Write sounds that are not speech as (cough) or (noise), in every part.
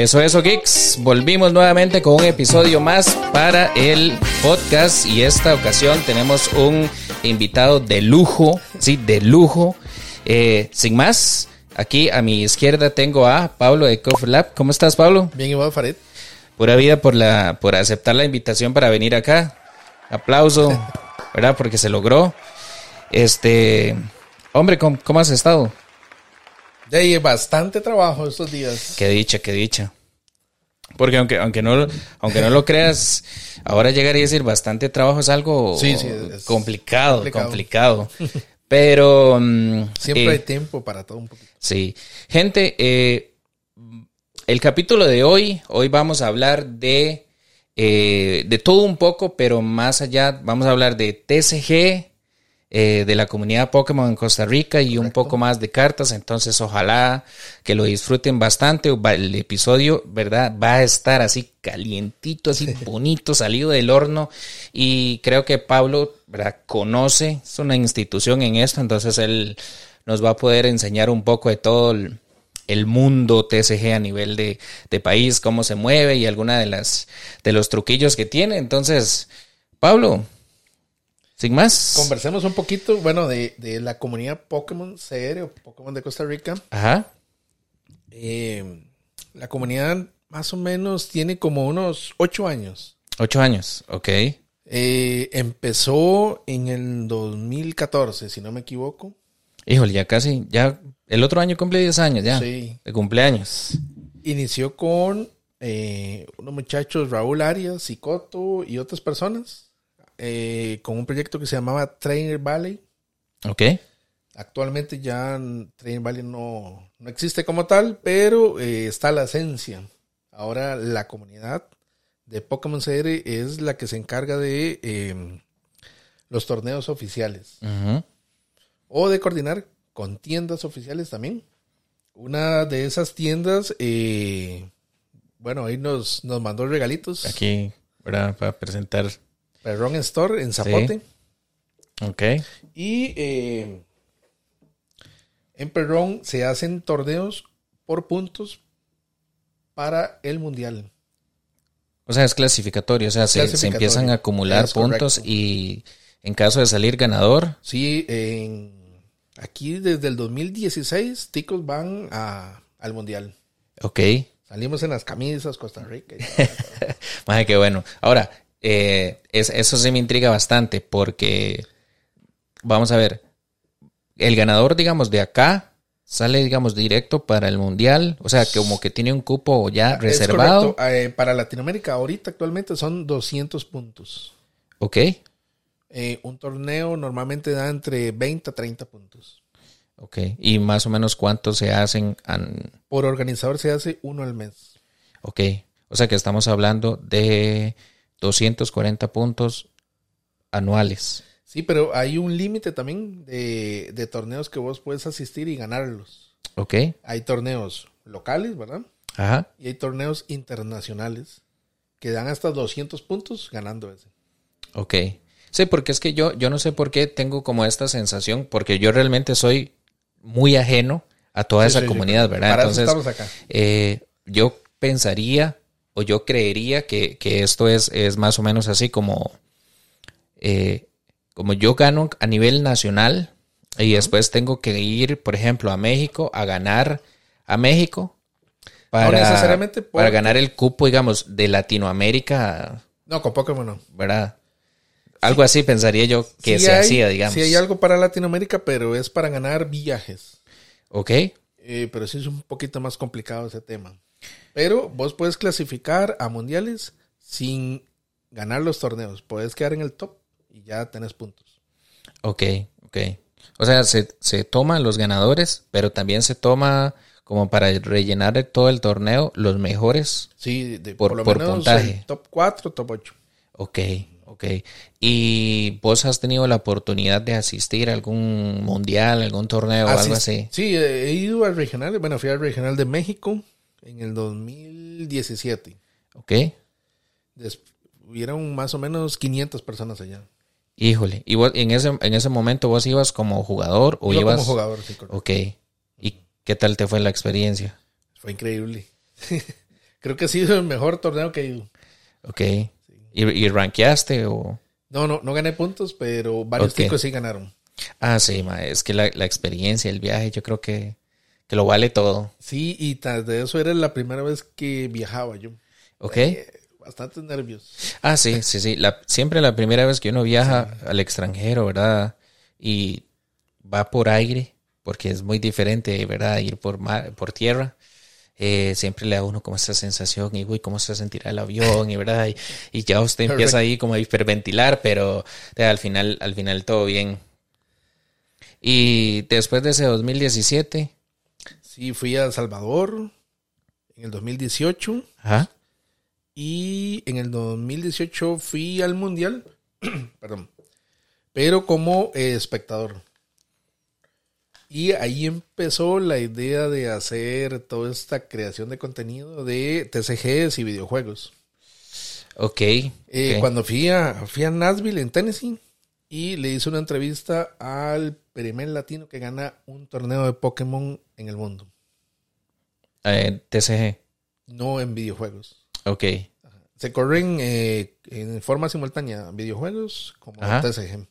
Eso, eso, geeks. Volvimos nuevamente con un episodio más para el podcast y esta ocasión tenemos un invitado de lujo, sí, de lujo. Eh, sin más, aquí a mi izquierda tengo a Pablo de Coffee Lab. ¿Cómo estás, Pablo? Bien, igual, Farid. Pura vida por, la, por aceptar la invitación para venir acá. Aplauso, (laughs) ¿verdad? Porque se logró. Este, hombre, ¿cómo, cómo has estado? Hay bastante trabajo estos días. Qué dicha, qué dicha. Porque aunque, aunque, no, aunque no lo creas, ahora llegar y decir bastante trabajo es algo Sí, sí, es complicado, complicado. complicado. Pero... mm, Siempre eh, hay tiempo para todo un poquito. Sí. Gente, eh, el capítulo de hoy, hoy vamos a hablar de, eh, de todo un poco, pero más allá, vamos a hablar de TCG, eh, de la comunidad Pokémon en Costa Rica y un poco más de cartas. Entonces, ojalá que lo disfruten bastante. El episodio, ¿verdad? Va a estar así calientito, así bonito, salido del horno. Y creo que Pablo, ¿verdad? Conoce, es una institución en esto, entonces él nos va a poder enseñar un poco de todo el, el mundo TCG a nivel de, de país, cómo se mueve y alguna de las de los truquillos que tiene. Entonces, Pablo, sin más. Conversemos un poquito, bueno, de, de la comunidad Pokémon CR o Pokémon de Costa Rica. Ajá. Eh, la comunidad más o menos tiene como unos ocho años. Ocho años, ok. Eh, empezó en el 2014, si no me equivoco. Híjole, ya casi, ya el otro año cumple 10 años ya. Sí. De cumpleaños. Inició con eh, unos muchachos, Raúl Arias, Cicoto y otras personas, eh, con un proyecto que se llamaba Trainer Valley. Ok. Actualmente ya Trainer Valley no, no existe como tal, pero eh, está la esencia. Ahora la comunidad de Pokémon CR es la que se encarga de los torneos oficiales o de coordinar con tiendas oficiales también. Una de esas tiendas, eh, bueno, ahí nos, nos mandó regalitos. Aquí, ¿verdad? Para presentar. Perrón Store en Zapote. Ok. Y eh, en Perrón se hacen torneos por puntos para el mundial. O sea, es clasificatorio. O sea, se, se empiezan a acumular puntos y en caso de salir ganador, Sí, en, aquí desde el 2016, ticos van a, al mundial. ok. Salimos en las camisas, Costa Rica. (laughs) Más que bueno. Ahora, eh, es- eso sí me intriga bastante porque, vamos a ver, el ganador, digamos, de acá sale, digamos, directo para el mundial. O sea, como que tiene un cupo ya Es reservado. correcto. Eh, para Latinoamérica ahorita actualmente son 200 puntos. Ok. Eh, un torneo normalmente da entre 20 a 30 puntos. Ok. Y más o menos cuántos se hacen. an- Por organizador se hace uno al mes. Ok. O sea que estamos hablando de 240 puntos anuales. Sí, pero hay un límite también de, de torneos que vos puedes asistir y ganarlos. Ok. Hay torneos locales, ¿verdad? Ajá. Y hay torneos internacionales que dan hasta 200 puntos ganando ese. Ok. Sí, porque es que yo, yo no sé por qué tengo como esta sensación, porque yo realmente soy muy ajeno a toda Sí, esa sí, comunidad, ¿verdad? Para eso Entonces, estamos acá. eh, yo pensaría o yo creería que, que esto es, es más o menos así como, eh, como yo gano a nivel nacional y después tengo que ir, por ejemplo, a México a ganar a México para, necesariamente para ganar el cupo, digamos, de Latinoamérica, No, con Pokémon no. ¿verdad? Algo así pensaría yo que Sí se hay- hacía, digamos. Sí hay algo para Latinoamérica, pero es para ganar viajes. Ok, Eh, pero sí es un poquito más complicado ese tema. Pero vos puedes clasificar a mundiales sin ganar los torneos. Puedes quedar en el top y ya tenés puntos. ok, ok. O sea, se, se toman los ganadores, pero también se toma como para rellenar todo el torneo los mejores. Sí, de, Por- por, lo por menos puntaje. el top 4, top 8. Ok, ok. ¿Y vos has tenido la oportunidad de asistir a algún mundial, algún torneo o algo así? Sí, he ido al regional. Bueno, fui al regional de México en el 2017. Ok. Des- hubieron más o menos 500 personas allá. Híjole. ¿Y vos, en ese, en ese momento vos ibas como jugador o Yo ibas? como jugador, sí, correcto. Ok. ¿Y qué tal te fue la experiencia? Fue increíble. (laughs) Creo que ha sido el mejor torneo que he ido. Ok. ¿Y, y rankeaste o...? No, no, no gané puntos, pero varios Ok. ticos sí ganaron. Ah, sí, ma, es que la, la experiencia, el viaje, yo creo que, que lo vale todo. Sí, y tras de eso era la primera vez que viajaba yo. ¿Ok? Eh, bastantes nervios. Ah, sí, sí, sí. La, siempre la primera vez que uno viaja al extranjero, ¿verdad? Y va por aire, porque es muy diferente, ¿verdad? Ir por mar, por tierra. Eh, siempre le da a uno como esa sensación y, uy, ¿cómo se sentirá el avión? Y, ¿verdad? Y, y ya usted (laughs) empieza ahí como a hiperventilar, pero eh, al final, al final todo bien. Y después de ese 2017, Sí, fui a El Salvador en el 2018 ajá, y en el 2018 fui al Mundial, (clears throat) perdón, pero como eh, espectador. Y ahí empezó la idea de hacer toda esta creación de contenido de TCGs y videojuegos. ok. Eh, ok. Cuando fui a, fui a Nashville, en Tennessee, y le hice una entrevista al primer latino que gana un torneo de Pokémon en el mundo, Eh, TCG, no en videojuegos. ok. Se corren eh, en forma simultánea videojuegos como Ajá. TCG.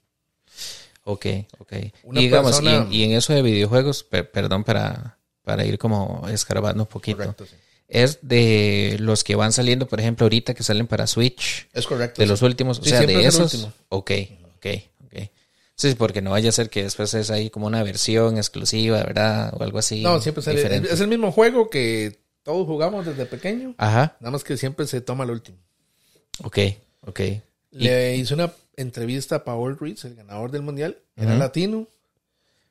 Ok, ok. Una y digamos, y, persona- en, y en eso de videojuegos, per- perdón para, para ir como escarbando un poquito, Correcto, sí. es de los que van saliendo, por ejemplo, ahorita que salen para Switch, Es correcto. de sí. los últimos, o Sí, sea, de es el esos. último. Ok, ok, ok. Sí, porque no vaya a ser que después es ahí como una versión exclusiva, ¿verdad? O algo así. No, siempre sale- diferente. es el mismo juego que todos jugamos desde pequeño, Ajá, nada más que siempre se toma el último. ok, ok. Y- Le hice una entrevista a Paul Ruiz, el ganador del mundial, era latino.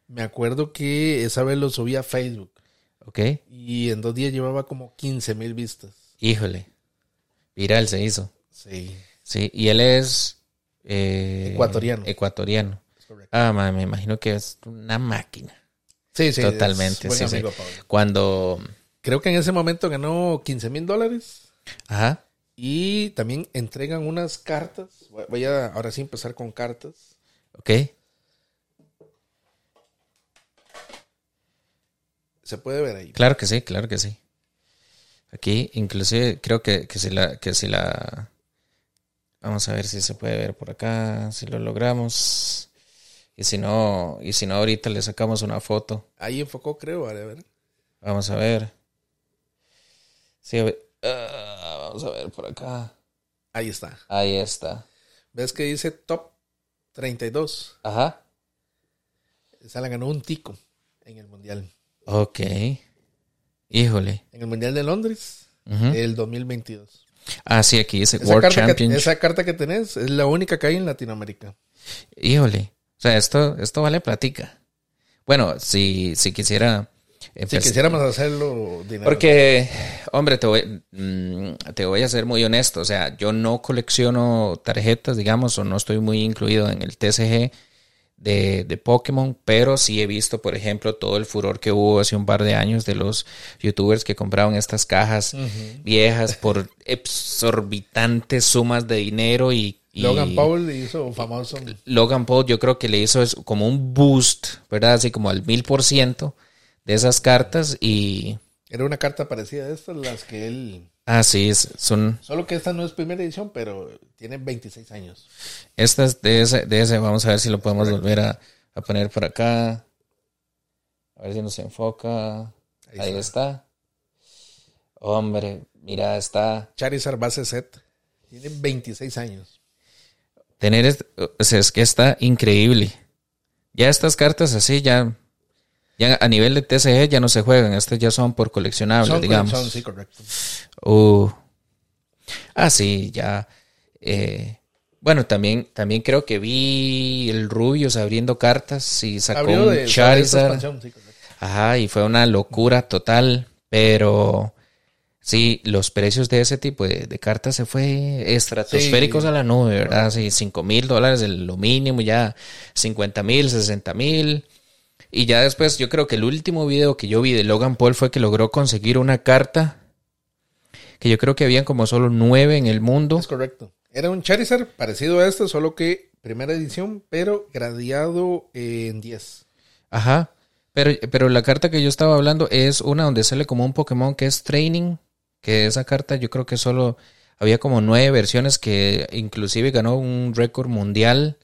Me acuerdo que esa vez lo subí a Facebook ok, y en dos días llevaba como 15 mil vistas. híjole. Viral se hizo. Sí, Sí, y él es... eh, Ecuatoriano. Ecuatoriano. correcto. Ah, ma, me imagino que es una máquina. Sí, sí, Totalmente, sí, sí. amigo, Pablo. Cuando... Creo que en ese momento ganó 15 mil dólares Ajá. Y también entregan unas cartas. Voy- a ahora sí empezar con cartas. Ok. Se puede ver ahí. Claro que sí, claro que sí. Aquí, inclusive, creo que, que si la... Que si la... Vamos a ver si se puede ver por acá, si lo logramos. Y si no, y si no, ahorita le sacamos una foto. Ahí enfocó, creo. A ver. Vamos a ver. Sí, a ver. Ah, vamos a ver por acá. Ahí está. Ahí está. ¿Ves que dice top 32? Ajá. Esa la ganó un tico en el mundial. Ok. Híjole. En el mundial de Londres, Ujú. el 2022. Ah, sí, aquí dice Esa World carta, que, esa carta que tenés es la única que hay en Latinoamérica. Híjole. O sea, esto, esto vale platica. Bueno, si, si quisiera. Si empezar- quisiéramos hacerlo dinero. Porque, hombre, te voy, mm, te voy a ser muy honesto. O sea, yo no colecciono tarjetas, digamos, o no estoy muy incluido en el TCG de, de Pokémon, pero sí he visto, por ejemplo, todo el furor que hubo hace un par de años de los youtubers que compraban estas cajas viejas por (laughs) exorbitantes sumas de dinero y, Logan Paul hizo famoso. Logan Paul yo creo que le hizo como un boost, ¿verdad? Así como al mil por ciento de esas cartas y... Era una carta parecida a estas, las que él. Ah, sí, es- son Solo que esta no es primera edición, pero tiene 26 años. estas de ese, de ese, vamos a ver si lo podemos volver a, a poner por acá. A ver si nos enfoca. Ahí Ahí, está. Hombre, mira, está... Charizard base set. Tiene 26 años. Tener, o sea, es que está increíble. Ya estas cartas así, ya, ya a nivel de TCG ya no se juegan. Estas ya son por coleccionables, Son, digamos. son, sí, correcto. Uh. Ah, sí, ya. eh, bueno, también, también creo que vi el Rubius abriendo cartas y sacó Abrió un de, Charizard. sí. Ajá, y fue una locura total. Pero sí, los precios de ese tipo de, de cartas se fue estratosféricos Sí. a la nube, ¿verdad? Sí, 5 mil dólares es lo mínimo, ya 50 mil, 60 mil. Y ya después, yo creo que el último video que yo vi de Logan Paul fue que logró conseguir una carta que yo creo que habían como solo nueve en el mundo. Es correcto. Era un Charizard parecido a este, solo que primera edición, pero gradeado en 10. Ajá. Pero, pero la carta que yo estaba hablando es una donde sale como un Pokémon que es Training, que esa carta yo creo que solo había como nueve versiones que inclusive ganó un récord mundial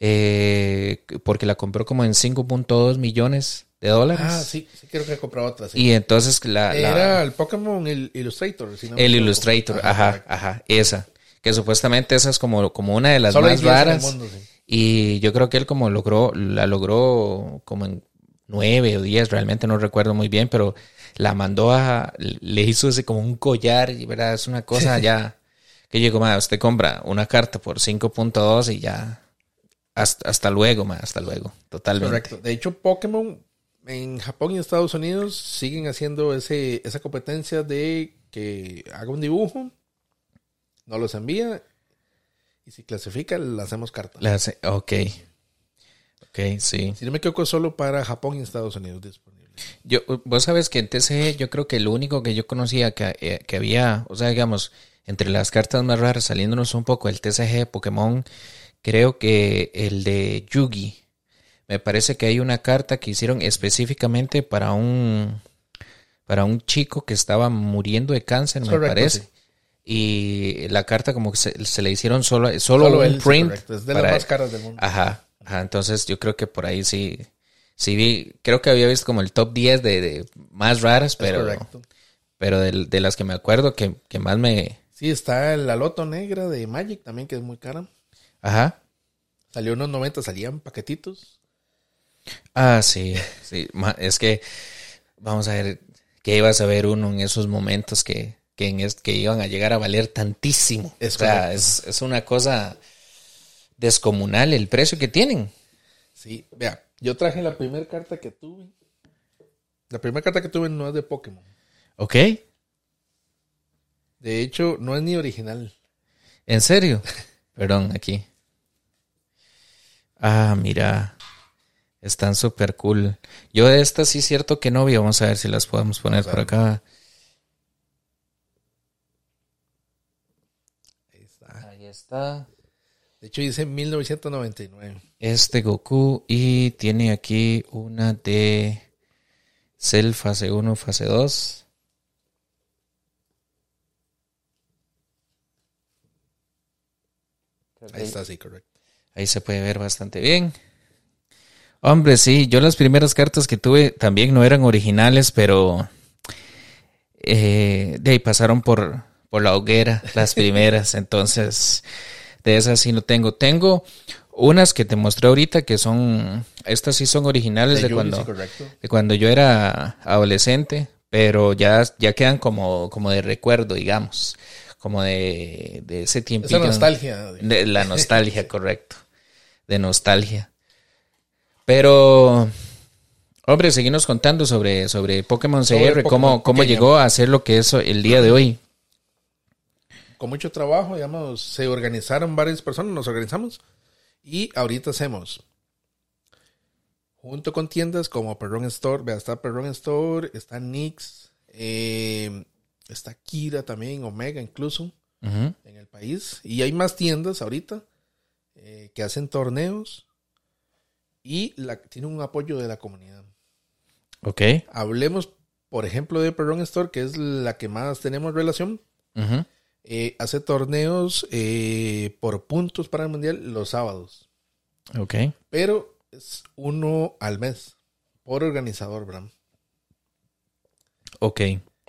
eh, porque la compró como en 5.2 millones de dólares. Ah, sí, sí creo que he comprado otra. Sí. Y entonces la... la- Era el Pokémon el Illustrator. si no me el. Illustrator, ajá, ajá, esa. Que supuestamente esa es como, como una de las Solo más 10 en el raras. mundo, sí. Y yo creo que él como logró, la logró como en nueve o diez, realmente no recuerdo muy bien, pero la mandó a, le hizo ese como un collar, y verdad, es una cosa ya, que llegó más, usted compra una carta por 5.2 y ya, hasta, hasta luego, ma, hasta luego, totalmente. Correcto. De hecho, Pokémon en Japón y Estados Unidos siguen haciendo ese, esa competencia de que haga un dibujo, no los envía y si clasifica, le hacemos carta. Le hace- ok, ok, sí. Si no me equivoco, solo para Japón y Estados Unidos disponible. Yo, vos sabes que en TCG yo creo que lo único que yo conocía que, eh, que había, o sea, digamos, entre las cartas más raras, saliéndonos un poco el TCG de Pokémon, creo que el de Yugi. Me parece que hay una carta que hicieron específicamente para un para un chico que estaba muriendo de cáncer, me Correcto, parece. sí. Y la carta como que se, se le hicieron solo, solo, Solo un él, sí, print. Es de para- las más caras del mundo. Ajá, ajá, entonces yo creo que por ahí sí, sí vi, creo que había visto como el top 10 de, de más raras, pero, pero de, de las que me acuerdo que, que más me... Sí, está la Loto Negra de Magic también, que es muy cara. Ajá. Salió unos 90, salían paquetitos. Ah, sí, sí, es que vamos a ver qué ibas a ver uno en esos momentos que, que, en que iban a llegar a valer tantísimo. Es o sea, es, es una cosa descomunal el precio que tienen. Sí, vea, yo traje la primera carta que tuve. La primera carta que tuve no es de Pokémon. ¿Ok? De hecho, no es ni original. ¿En serio? (laughs) Perdón, aquí. Ah, mira. Están súper cool. Yo de estas sí es cierto que no vi. Vamos a ver si las podemos poner por acá. Ahí está. Ahí está. De hecho, dice 1999. Este Goku y tiene aquí una de Cell fase 1, fase 2. Ahí está, sí, correcto. Ahí se puede ver bastante bien. Hombre, sí, yo las primeras cartas que tuve también no eran originales, pero eh, de ahí pasaron por, por la hoguera las (laughs) primeras. Entonces, de esas sí no tengo. Tengo unas que te mostré ahorita que son, estas sí son originales de, cuando, sí, de cuando yo era adolescente, pero ya, ya quedan como, como de recuerdo, digamos, como de, de ese tiempito. Esa nostalgia. de- De la (laughs) nostalgia, correcto. De nostalgia. Pero, hombre, seguimos contando sobre, sobre Pokémon Sobre CR, Pokémon cómo, cómo pequeño. llegó a ser lo que es el día de hoy. Con mucho trabajo, digamos, se organizaron varias personas, nos organizamos. Y ahorita hacemos, junto con tiendas como Perron Store, vea, está Perron Store, está Nix, eh, está Kira también, Omega incluso. En el país. Y hay más tiendas ahorita eh, que hacen torneos y la, tienen un apoyo de la comunidad. Ok. Hablemos, por ejemplo, de Perron Store, que es la que más tenemos relación. Eh, hace torneos eh, por puntos para el mundial los sábados, Ok. pero es uno al mes por organizador, Bram. Ok.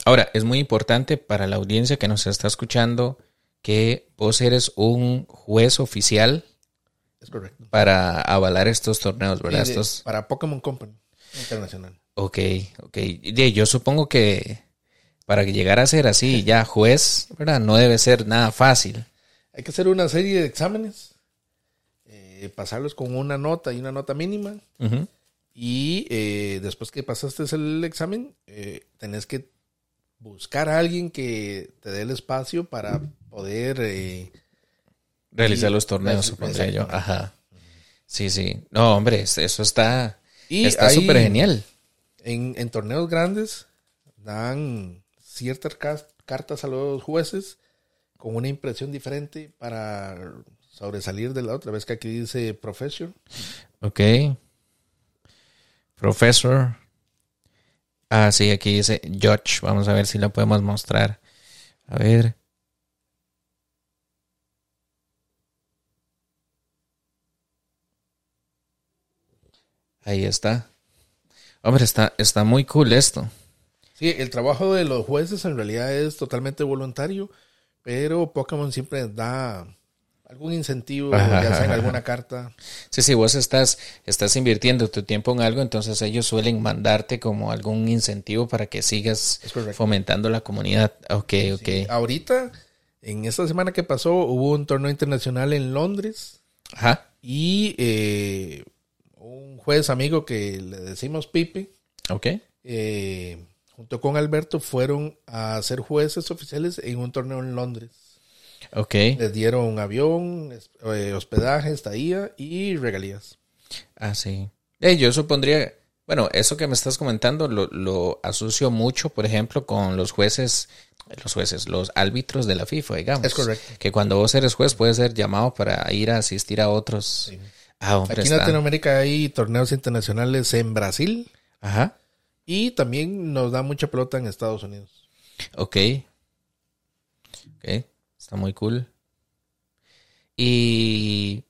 Ahora, es muy importante para la audiencia que nos está escuchando que vos eres un juez oficial Es correcto. para avalar estos torneos, ¿verdad? Y de- Estos... Para Pokémon Company Internacional. Ok, ok. Yo supongo que para llegar a ser así ya juez, ¿verdad? No debe ser nada fácil. Hay que hacer una serie de exámenes, eh, pasarlos con una nota y una nota mínima. Y eh, después que pasaste el examen, eh, tenés que buscar a alguien que te dé el espacio para poder... eh, Realizar Y- los torneos, supondría yo. Ajá. Sí, sí. No, hombre, es- eso está y está súper genial. En, en torneos grandes dan ciertas cartas a los jueces con una impresión diferente para sobresalir de la otra. Ves que aquí dice profesor. Ok. Professor. Ah, sí, aquí dice Judge. Vamos a ver si lo podemos mostrar. A ver. Ahí está. Hombre, está, está muy cool esto. Sí, el trabajo de los jueces en realidad es totalmente voluntario, pero Pokémon siempre da algún incentivo, Ajá, ya sea en alguna carta. Sí, si vos estás, estás invirtiendo tu tiempo en algo, entonces ellos suelen mandarte como algún incentivo para que sigas fomentando la comunidad. Ok, ok. Sí, Ahorita, en esta semana que pasó, hubo un torneo internacional en Londres Ajá. y eh, un juez amigo que le decimos Pipe, Ok. eh, junto con Alberto, fueron a ser jueces oficiales en un torneo en Londres. Ok. Les dieron avión, es- eh, hospedaje, estadía y regalías. Ah, sí. Eh, yo supondría, bueno, eso que me estás comentando lo, lo asocio mucho, por ejemplo, con los jueces, los jueces, los árbitros de la FIFA, digamos. Es correcto. Que cuando vos eres juez puedes ser llamado para ir a asistir a otros. Ah, hombre, Aquí en Latinoamérica hay torneos internacionales en Brasil Ajá. y también nos da mucha pelota en Estados Unidos. Ok. Ok. Está muy cool. Y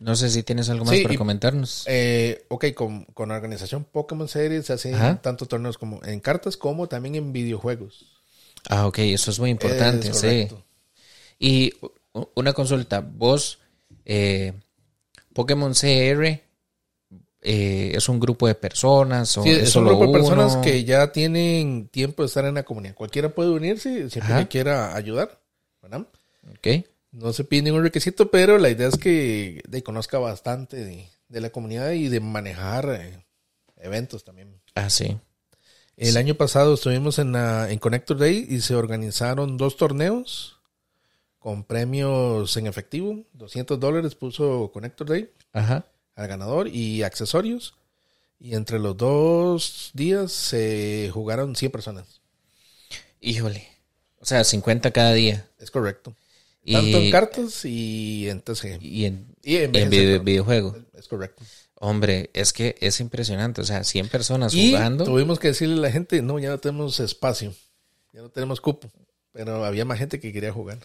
no sé si tienes algo más Sí, para y- comentarnos. Eh, ok, con, con la organización Pokémon Series se hacen Ajá. tanto torneos como en cartas como también en videojuegos. ah, ok, eso es muy importante, Es sí. Y una consulta, vos, eh, Pokémon CR, eh, ¿es un grupo de personas o Sí, es, es un solo grupo de personas que ya tienen tiempo de estar en la comunidad. Cualquiera puede unirse siempre Ajá. que quiera ayudar. ¿Verdad? Ok, No se pide ningún requisito, pero la idea es que de, conozca bastante de, de la comunidad y de manejar eh, eventos también. ah, sí. El año pasado estuvimos en, la- en Connector Day y se organizaron dos torneos con premios en efectivo. 200 dólares puso Connector Day Ajá. al ganador y accesorios. Y entre los dos días se jugaron 100 personas. Híjole. O sea, 50 cada día. Es correcto. Y, Tanto en cartas y en TCG. y en, Y en video- videojuego. Es correcto. Hombre, es que es impresionante. O sea, 100 personas Y jugando. tuvimos que decirle a la gente, no, ya no tenemos espacio. Ya no tenemos cupo. Pero había más gente que quería jugar.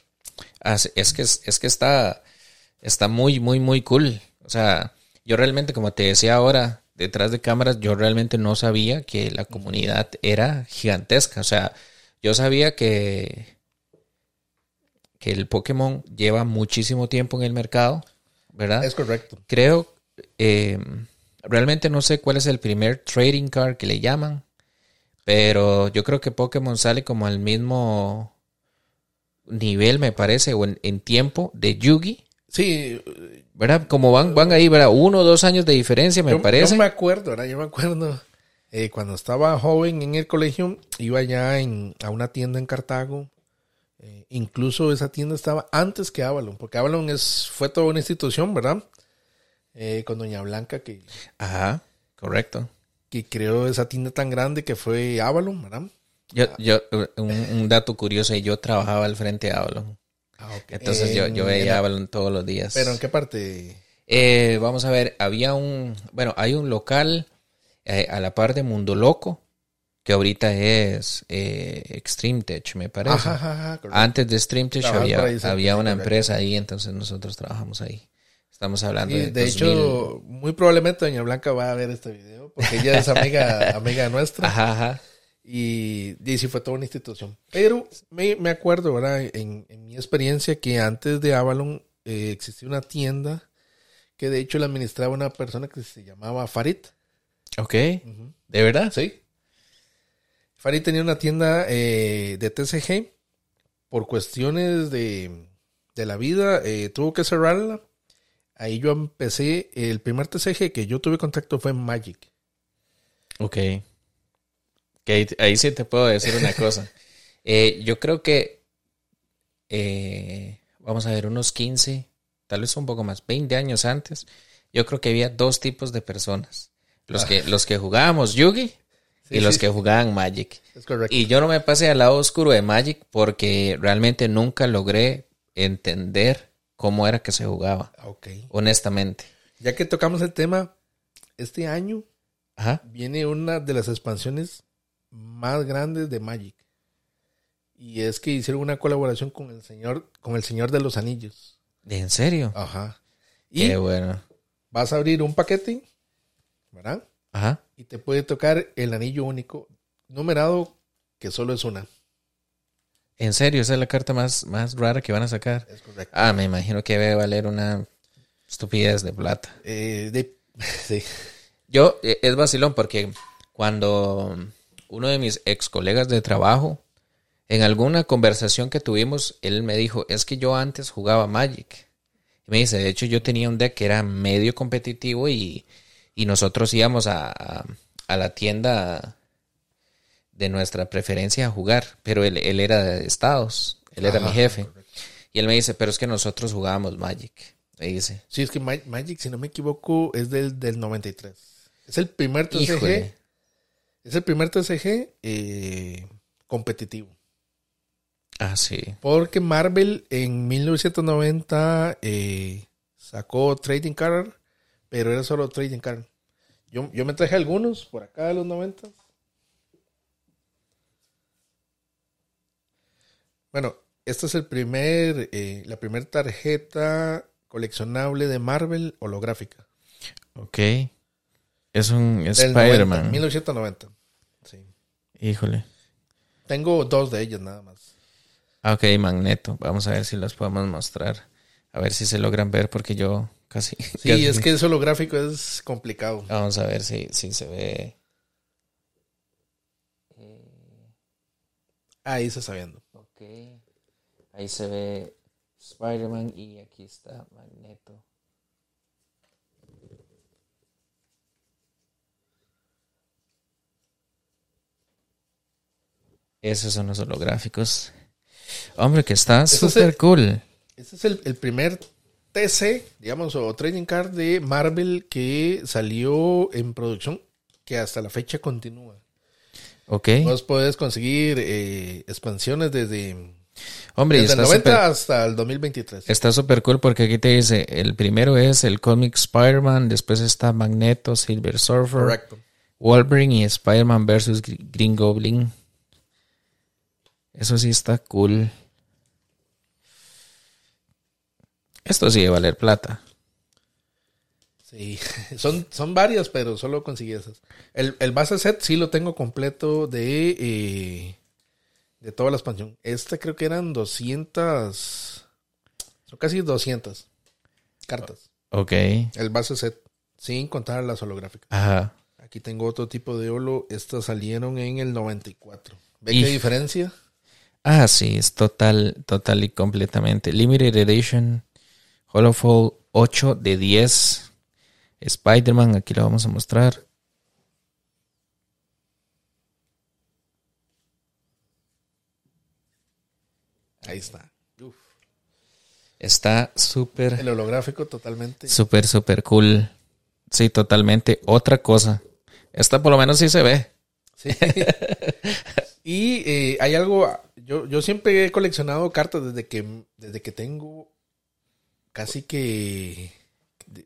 Ah, es que, es que está, está muy, muy, muy cool. O sea, yo realmente, como te decía ahora, detrás de cámaras, yo realmente no sabía que la comunidad era gigantesca. O sea, yo sabía que, que el Pokémon lleva muchísimo tiempo en el mercado, ¿verdad? Es correcto. Creo, eh, realmente no sé cuál es el primer trading card que le llaman, pero yo creo que Pokémon sale como al mismo nivel, me parece, o en, en tiempo de Yugi, Sí, ¿verdad? Como van, van ahí, ¿verdad? Uno o dos años de diferencia, me yo, parece. yo me acuerdo, ¿verdad? Yo me acuerdo eh, cuando estaba joven en el colegio, iba ya en, a una tienda en Cartago. Eh, incluso esa tienda estaba antes que Avalon, porque Avalon es, fue toda una institución, ¿verdad? Eh, con Doña Blanca que, Ajá, correcto. que creó esa tienda tan grande que fue Avalon, ¿verdad? Yo, yo, un, un dato curioso, yo trabajaba al frente de Avalon. Ah, ok. Entonces yo, yo veía Avalon todos los días. Pero en qué parte? Eh, vamos a ver, había un, bueno, hay un local eh, a la par de Mundo Loco, que ahorita es eh, Extreme Tech, me parece. Ajá, ajá. Antes de Extreme Tech había, había una correcto. empresa ahí, entonces nosotros trabajamos ahí. Estamos hablando Sí, de, de 2000. hecho, muy probablemente Doña Blanca va a ver este video, porque ella es amiga, (laughs) amiga nuestra. Ajá, ajá. Y, y sí fue toda una institución. Pero me, me acuerdo, ¿verdad? En, en mi experiencia que antes de Avalon eh, existía una tienda que de hecho la administraba una persona que se llamaba Farid. Ok. ¿De verdad? Sí. Farid tenía una tienda eh, de TCG. Por cuestiones de, de la vida, eh, tuvo que cerrarla. Ahí yo empecé. El primer TCG que yo tuve contacto fue Magic. Ok. Que ahí, ahí sí te puedo decir una cosa. (laughs) Eh, yo creo que, eh, vamos a ver, unos 15, tal vez un poco más, 20 años antes, yo creo que había dos tipos de personas. Los que, los que jugábamos Yugi Sí, y los sí, que jugaban Magic. Es correcto. Y yo no me pasé al lado oscuro de Magic porque realmente nunca logré entender cómo era que se jugaba, Ok. honestamente. Ya que tocamos el tema, este año Ajá. viene una de las expansiones más grandes de Magic. Y es que hicieron una colaboración con el señor, con el señor de los anillos. ¿En serio? Ajá. Y Qué bueno. vas a abrir un paquete, ¿verdad? Ajá. Y te puede tocar el anillo único, numerado, que solo es una. En serio, esa es la carta más, más rara que van a sacar. Es correcto. Ah, me imagino que debe valer una estupidez de plata. Eh, de- (laughs) sí. Yo, eh, es vacilón porque cuando uno de mis ex colegas de trabajo, en alguna conversación que tuvimos, él me dijo, es que yo antes jugaba Magic. Y me dice, de hecho yo tenía un deck que era medio competitivo y, y nosotros íbamos a, a- a la tienda de nuestra preferencia a jugar, pero él, él era de Estados, él era mi jefe. correcto. Y él me dice, pero es que nosotros jugábamos Magic. Me dice, Sí, es que Ma- Magic, si no me equivoco, es del, del 93. Es el primer TCG. híjole. Es el primer TCG eh, competitivo. Ah, sí. Porque Marvel en 1990 eh, sacó Trading Card, pero era solo Trading Card. Yo, yo me traje algunos por acá de los 90. Bueno, esta es el primer, eh, la primera tarjeta coleccionable de Marvel holográfica. Ok. Es un Del 90, Spider-Man. 1990. Sí. Híjole. Tengo dos de ellas nada más. Ah, ok, Magneto. Vamos a ver si las podemos mostrar. A ver si se logran ver porque yo casi... Sí, casi- es que eso holográfico es complicado. Vamos a ver si, si se ve. Ahí se está viendo. Ok. Ahí se ve Spider-Man y aquí está Magneto. Esos son los holográficos. Hombre, que está súper cool. Este es el, el primer TC, digamos, o trading card de Marvel que salió en producción, que hasta la fecha continúa. Ok. Vos podés conseguir eh, expansiones desde, Hombre, desde el está 90 súper hasta el 2023. Está súper cool porque aquí te dice, el primero es el cómic Spider-Man, después está Magneto, Silver Surfer, Correcto. Wolverine y Spider-Man versus Gr- Green Goblin. Eso sí está cool. Esto sí debe valer plata. Sí, (laughs) son, son varias, pero solo conseguí esas. El, el base set sí lo tengo completo de, eh, de toda la expansión. Este creo que eran 200, son casi 200 cartas. Ok. El base set, sin contar las holográficas. Ajá. Aquí tengo otro tipo de holo. Estas salieron en el 94. ¿Ve Y- qué diferencia? Ah, sí, es total, total y completamente. Limited Edition, Holofall 8 de 10. Spider-Man, aquí lo vamos a mostrar. Ahí está. Uf. Está súper... El holográfico totalmente. Súper, súper cool. Sí, totalmente. Otra cosa. Esta por lo menos sí se ve. Sí. (laughs) y eh, hay algo. Yo, yo siempre he coleccionado cartas desde que, desde que tengo casi que de-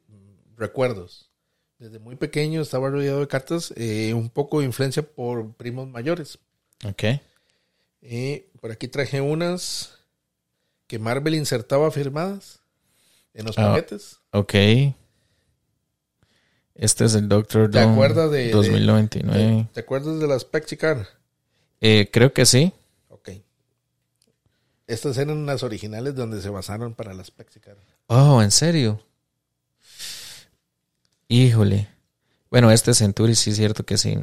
recuerdos. Desde muy pequeño estaba rodeado de cartas, eh, un poco de influencia por primos mayores. Ok. Eh, por aquí traje unas que Marvel insertaba firmadas en los Ah. paquetes. Ok. Este es el Doctor ¿Te Doom acuerdas de- de- 2099. ¿Te, te acuerdas de las Pexicar? Eh, creo que sí. Ok. Estas eran las originales donde se basaron para las Pexicar. Oh, ¿en serio? Híjole. Bueno, este Centuri sí es cierto que sí.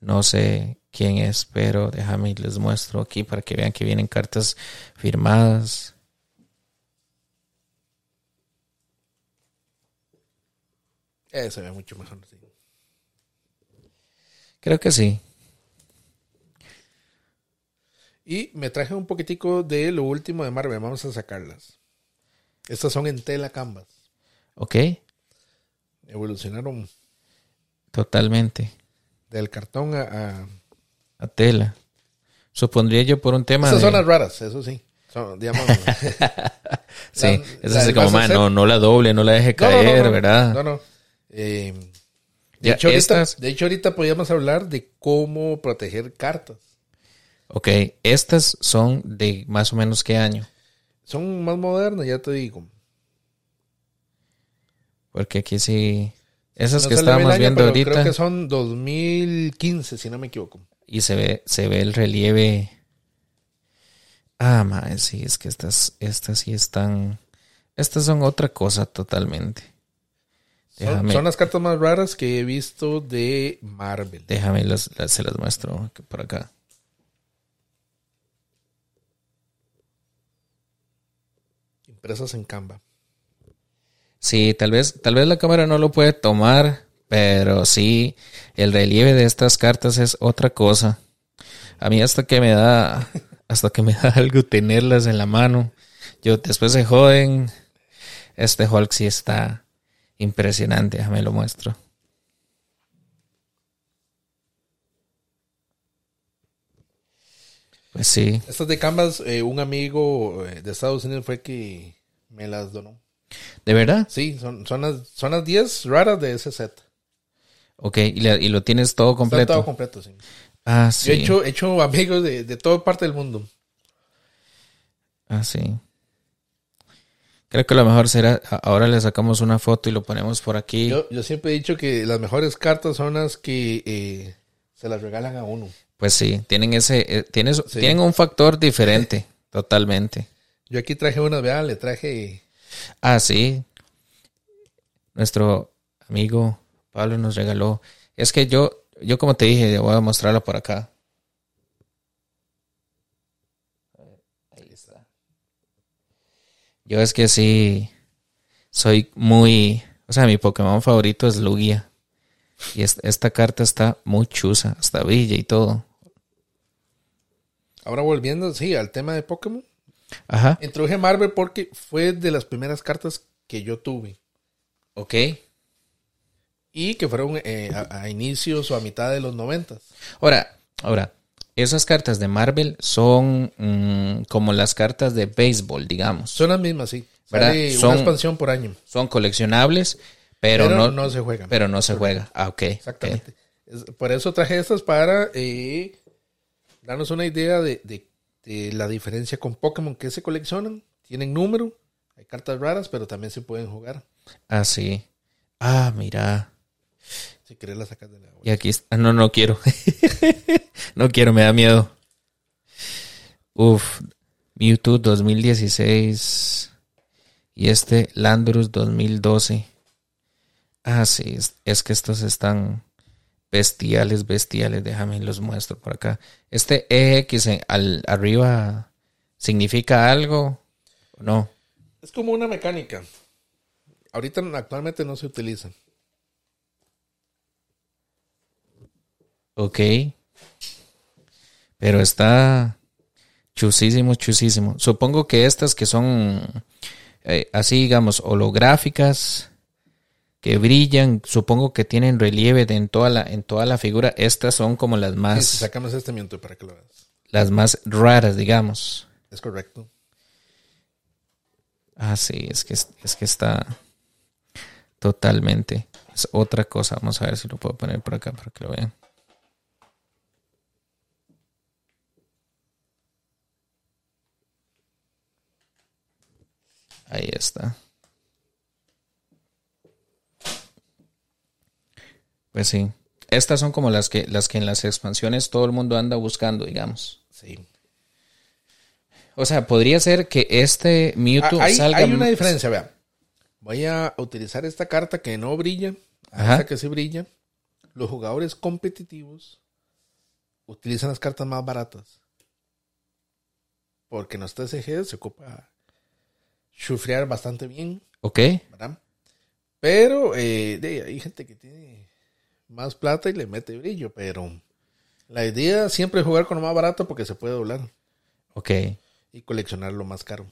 No sé quién es, pero déjame y les muestro aquí para que vean que vienen cartas firmadas. Eh, se ve mucho mejor. sí. Creo que sí. Y me traje un poquitico de lo último de Marvel. Vamos a sacarlas. Estas son en tela canvas. Ok. Evolucionaron Totalmente. del cartón a... a- A tela. Supondría yo por un tema Estas de... son las raras, eso sí. Son, digamos, (laughs) Sí, La- es como, man, no, no la doble, no la deje No, no, no, caer, ¿verdad? No, no. Eh, de, Ya, hecho, ahorita, estas- de hecho, ahorita podríamos hablar de cómo proteger cartas. Ok, estas son de más o menos qué año. Son más modernas, ya te digo. Porque aquí sí. Esas No que estábamos año, viendo ahorita. Creo que son 2015, si no me equivoco. Y se ve, se ve el relieve. Ah, madre, sí, es que estas, estas sí están. Estas son otra cosa totalmente. Son, Déjame, son las cartas más raras que he visto de Marvel. déjame las, las- se las muestro por acá. Impresas en Canva. Sí, tal vez, tal vez la cámara no lo puede tomar, pero sí, el relieve de estas cartas es otra cosa. A mí hasta que me da, hasta que me (laughs) da algo tenerlas en la mano. Yo después se joden. Este Hulk sí está impresionante, déjame lo muestro. Pues sí, Estas de Canvas, eh, un amigo eh, de Estados Unidos fue que me las donó. ¿de verdad? Sí, son, son, las, son las 10 raras de ese set. Ok, y, la- y lo tienes todo Está completo. todo completo, sí. ah, Yo sí. he hecho, he hecho amigos de, de toda parte del mundo. Ah, sí. Creo que lo mejor será, ahora le sacamos una foto y lo ponemos por aquí. Yo, yo siempre he dicho que las mejores cartas son las que eh, se las regalan a uno. Pues sí, tienen ese, eh, Sí. tienen un factor diferente, (laughs) totalmente. Yo aquí traje unas, vean, le traje Ah, sí. Nuestro amigo Pablo nos regaló. Es que yo, yo como te dije, voy a mostrarlo por acá. Ahí está. Yo es que sí, soy muy, o sea, mi Pokémon favorito es Lugia. Y es- esta carta está muy chusa, hasta brilla y todo. Ahora volviendo, sí, al tema de Pokémon. Ajá. Introduje Marvel porque fue de las primeras cartas que yo tuve. Ok. Y que fueron eh, a, a inicios o a mitad de los noventas. Ahora, ahora, esas cartas de Marvel son mm, como las cartas de béisbol, digamos. Son las mismas, sí. Son- una expansión por año. Son coleccionables, pero, Pero no, no se juegan. Pero no se juega. Ah, ok. Exactamente. Por eso traje estas para eh, darnos una idea de, de- de la diferencia con Pokémon que se coleccionan. Tienen número, hay cartas raras, pero también se pueden jugar. Ah, sí. Ah, mira. Si querés las sacas de la Y aquí está. No, no quiero. (laughs) no quiero, me da miedo. Uf. Mewtwo 2016. Y este Landorus 2012. Ah, sí. Es, es que estos están bestiales, bestiales. Déjame los muestro por acá. Este EX al, arriba significa algo. ¿O no? Es como una mecánica. Ahorita actualmente no se utiliza. Ok. Pero está chusísimo, chusísimo. Supongo que estas que son eh, así, digamos, holográficas, que brillan, supongo que tienen relieve de- en toda la, en toda la figura. Estas son como las más, sacamos este miento para que lo veas. las más raras, digamos. Es correcto. Ah, sí, es que, es que está totalmente. Es otra cosa. Vamos a ver si lo puedo poner por acá para que lo vean. Ahí está. Pues sí. Estas son como las que, las que en las expansiones todo el mundo anda buscando, digamos. Sí. O sea, podría ser que este Mewtwo Ah, hay, salga. hay una diferencia, vea. Voy a utilizar esta carta que no brilla, Ajá. esta que sí brilla. Los jugadores competitivos utilizan las cartas más baratas. Porque en los TCG se ocupa chufrear bastante bien, Ok. ¿verdad? Pero eh, hay gente que tiene más plata y le mete brillo, pero la idea siempre es jugar con lo más barato porque se puede doblar Ok. y coleccionar lo más caro.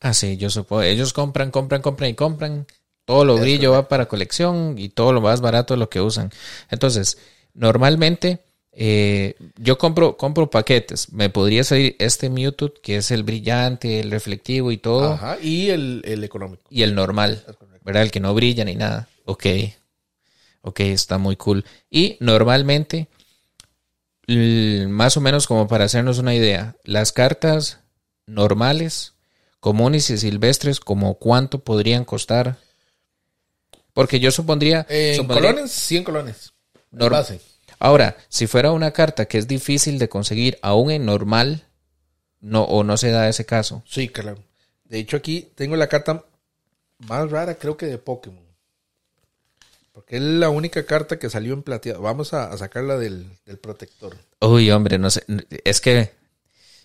Ah, sí, yo supongo. Ellos compran, compran, compran y compran. Todo lo Es brillo va para colección y todo lo más barato es lo que usan. Entonces, normalmente eh, yo compro, compro paquetes. Me podría salir este Mewtwo, que es el brillante, el reflectivo y todo. Ajá, y el, el económico. Y el normal, ¿verdad? El que no brilla ni nada. Ok. Ok, está muy cool. Y normalmente, más o menos como para hacernos una idea, las cartas normales, comunes y silvestres, como cuánto podrían costar. Porque yo supondría... En supondría- colones, 100 colones. Ahora, si fuera una carta que es difícil de conseguir aún en normal, no, o no se da ese caso. Sí, claro. De hecho, aquí tengo la carta más rara, creo que de Pokémon. Porque es la única carta que salió en plateado. Vamos a, a sacarla del, del protector. Uy, hombre, no sé. Es que,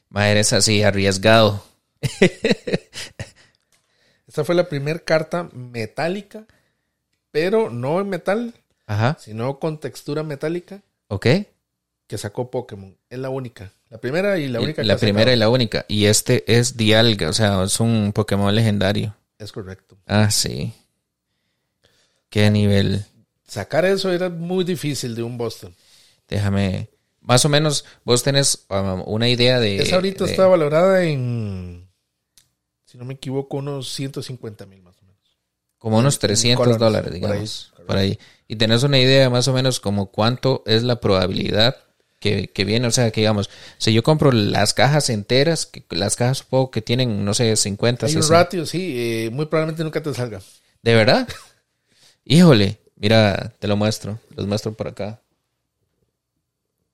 madre, es así, arriesgado. (laughs) Esta fue la primera carta metálica, pero no en metal, Ajá, sino con textura metálica ok. que sacó Pokémon. Es la única. La primera y la única La, que primera y la única. Y este es Dialga, o sea, es un Pokémon legendario. Es correcto. Ah, sí. Qué nivel. Sacar eso era muy difícil de un Boston. Déjame. Más o menos, vos tenés um, una idea de. Esa ahorita de- está valorada en, si no me equivoco, unos 150 mil más o menos. Como unos en 300 colones, dólares, por ahí, digamos. Por ahí, Y tenés una idea más o menos como cuánto es la probabilidad que, que viene. O sea, que digamos, si yo compro las cajas enteras, que las cajas supongo que tienen, no sé, 50, Hay un 60. ratio, sí, eh, muy probablemente nunca te salga. ¿De verdad? (laughs) Híjole, mira, te lo muestro. Los muestro por acá.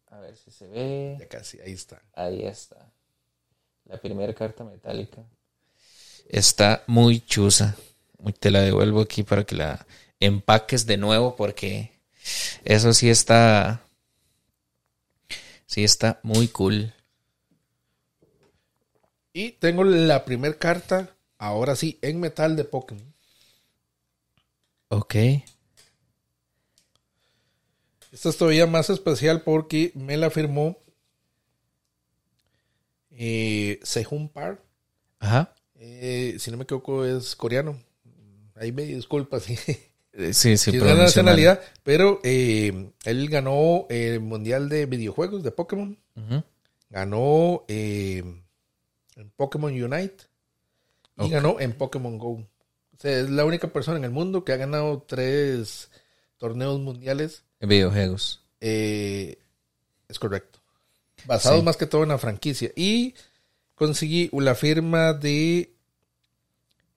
A ver si se ve. Ya casi, ahí está. Ahí está. La primera carta metálica. Está muy chusa. Te la devuelvo aquí para que la empaques de nuevo porque eso sí está... Sí está muy cool. Y tengo la primera carta, ahora sí, en metal de Pokémon. Ok. Esta es todavía más especial porque me la firmó eh, Sehun Park. Ajá. Eh, si no me equivoco, es coreano. Ahí me disculpa Eh, Sí, sí, pronuncio mal. nacionalidad. Pero eh, él ganó el Mundial de Videojuegos de Pokémon. Ganó eh, en Pokémon Unite. Y ganó en Pokémon Go. O sea, es la única persona en el mundo que ha ganado tres torneos mundiales. Videojuegos. Eh, es correcto. Basados Sí. más que todo en la franquicia. Y conseguí la firma de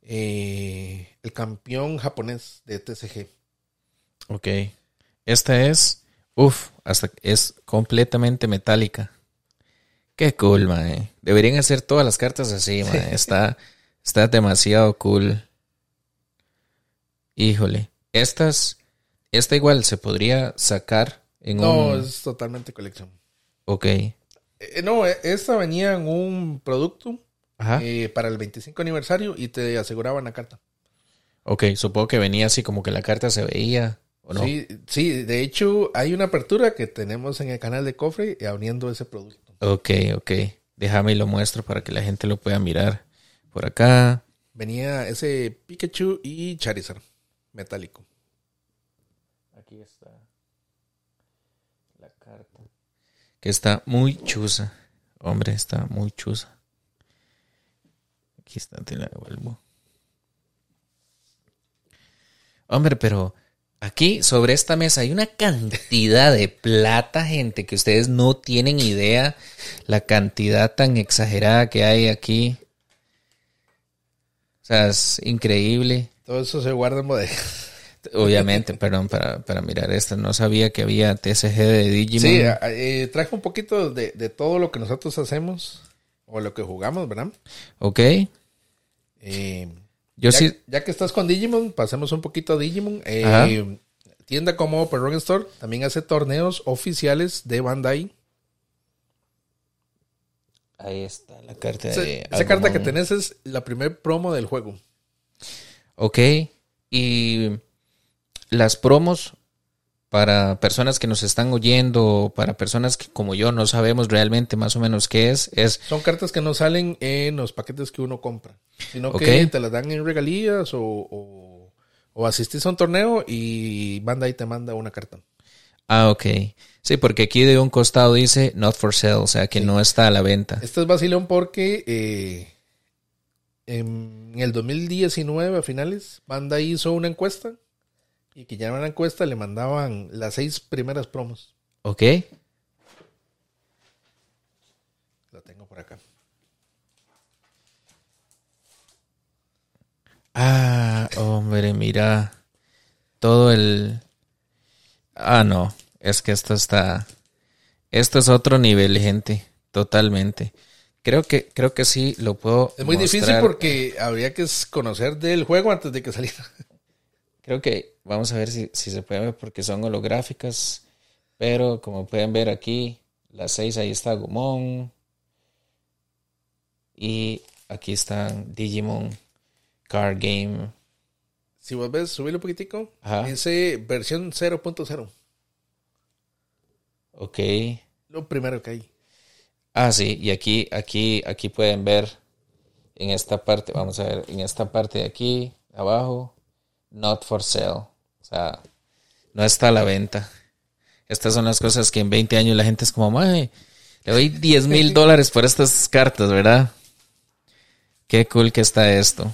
eh, el campeón japonés de TCG. Ok. Esta es... Uf, hasta es completamente metálica. Qué cool, mae. Deberían hacer todas las cartas así, mae. (laughs) Está, está demasiado cool. Híjole. Estas, esta igual se podría sacar en No, un... es totalmente colección. Ok. Eh, no, eh, esta venía en un producto Ajá. eh, para el 25 aniversario y te aseguraban la carta. Ok, supongo que venía así como que la carta se veía, ¿o no? Sí, sí, de hecho hay una apertura que tenemos en el canal de Cofre eh, abriendo ese producto. Ok, ok. Déjame y lo muestro para que la gente lo pueda mirar. Por acá. Venía ese Pikachu y Charizard metálico. Aquí está la carta. Que está muy chusa. Hombre, está muy chusa. Aquí está, te la devuelvo. Hombre, pero aquí sobre esta mesa hay una cantidad de plata, gente, que ustedes no tienen idea la cantidad tan exagerada que hay aquí. O sea, es increíble. Todo eso se guarda en. Obviamente, (laughs) perdón, para, para mirar esto. No sabía que había TCG de Digimon. Sí, a- eh, traje un poquito de, de todo lo que nosotros hacemos o lo que jugamos, ¿verdad? ok. Eh, Yo ya, sí. ya que estás con Digimon, pasemos un poquito a Digimon. Eh, tienda como Open Rock Store también hace torneos oficiales de Bandai. Ahí está la carta Esa, de. esa carta que tenés es la primer promo del juego. Ok. Y las promos para personas que nos están oyendo, para personas que como yo no sabemos realmente más o menos qué es, es. Son cartas que no salen en los paquetes que uno compra, sino que te las dan en regalías o, o, o asistís a un torneo y Bandai te manda una carta. Ah, ok. Sí, porque aquí de un costado dice not for sale, o sea que no está a la venta. Este es vacilón porque eh, en el 2019, a finales, Banda hizo una encuesta y que ya en la encuesta le mandaban las seis primeras promos. Ok. La tengo por acá. Ah, hombre, mira. Todo el... Ah, no. Es que esto está... Esto es otro nivel, gente. Totalmente. Creo que, creo que sí lo puedo. Es muy difícil porque habría que conocer del juego antes de que saliera. Creo que vamos a ver si, si se puede ver porque son holográficas. Pero como pueden ver aquí, las seis ahí está Gumon. Y aquí están Digimon Card Game. Si vos ves, subirlo un poquitico. Ajá. Ese versión 0.0. Ok. Lo primero que hay. Ah, sí, y aquí, aquí, aquí pueden ver en esta parte, vamos a ver, en esta parte de aquí, abajo, not for sale. O sea, no está a la venta. Estas son las cosas que en 20 años la gente es como, mae, le doy 10 mil dólares por estas cartas, ¿verdad? Qué cool que está esto.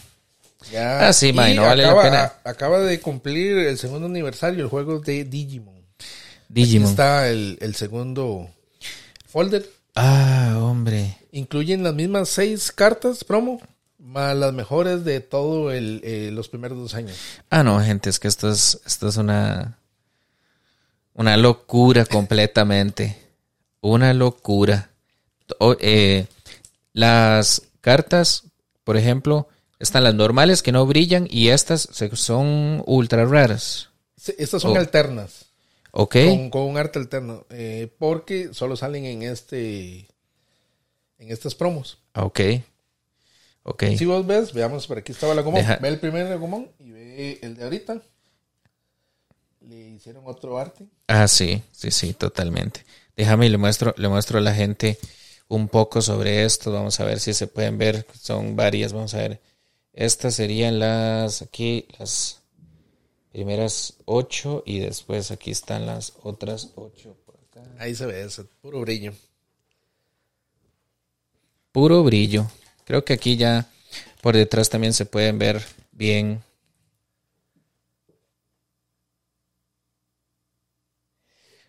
Ya. Ah, sí, mae, no vale la pena. a- acaba de cumplir el segundo aniversario el juego de Digimon. Aquí Digimon. está el, el segundo folder. Ah, hombre. Incluyen las mismas seis cartas promo, más las mejores de todo el, eh, los primeros dos años. Ah, no, gente, es que esto es, esto es una, una locura (laughs) completamente. Una locura. O- eh, las cartas, por ejemplo, están las normales que no brillan y estas se- son ultra raras. Sí, Estas son alternas, ¿Ok? con, con un arte alterno, eh, porque solo salen en este en estas promos. Ok. Ok. Si vos ves, veamos, por aquí estaba la. Deja- Ve el primer Gomón y ve el de ahorita. Le hicieron otro arte. Ah, sí, sí, sí, totalmente. Déjame y le muestro, le muestro a la gente un poco sobre esto. Vamos a ver si se pueden ver. Son varias. Vamos a ver. Estas serían las aquí, las primeras ocho. Y después aquí están las otras ocho por acá. Ahí se ve eso, puro brillo. Puro brillo. Creo que aquí ya por detrás también se pueden ver bien.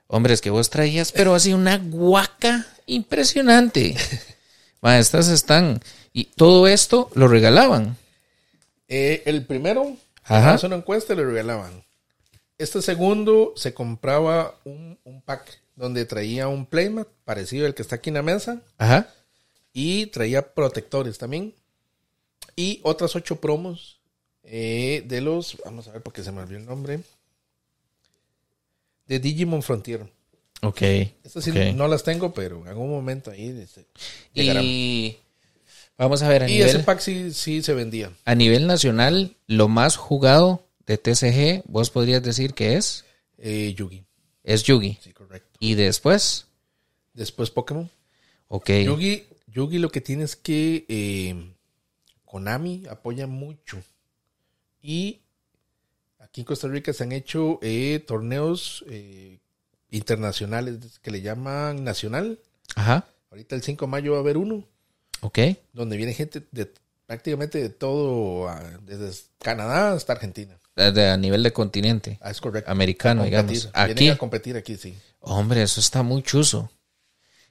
Hombre, es que vos traías, pero así una guaca impresionante. (laughs) Ma, estas están. Y todo esto lo regalaban. Eh, el primero, Ajá. hizo una encuesta y le regalaban. Este segundo se compraba un, un pack donde traía un playmat parecido al que está aquí en la mesa Ajá. y traía protectores también y otras ocho promos eh, de los, vamos a ver porque se me olvidó el nombre, de Digimon Frontier. Ok. Estas sí ok. no las tengo, pero en algún momento ahí este, Y vamos a ver a nivel, ese pack sí, sí se vendía. a nivel nacional, lo más jugado de TCG, vos podrías decir que es, Eh, Yugi, es Yugi. sí, correcto. Y después, Después Pokémon. ok. Yugi, Yugi lo que tiene es que eh, Konami apoya mucho. Y aquí en Costa Rica se han hecho eh, torneos eh, internacionales que le llaman nacional. Ajá. Ahorita el 5 de mayo va a haber uno, Ok. donde viene gente de prácticamente de todo, ah, desde Canadá hasta Argentina. De- a nivel de continente Ah, es correcto. americano, A digamos. Aquí, Vienen a competir aquí, sí. hombre, eso está muy chuzo.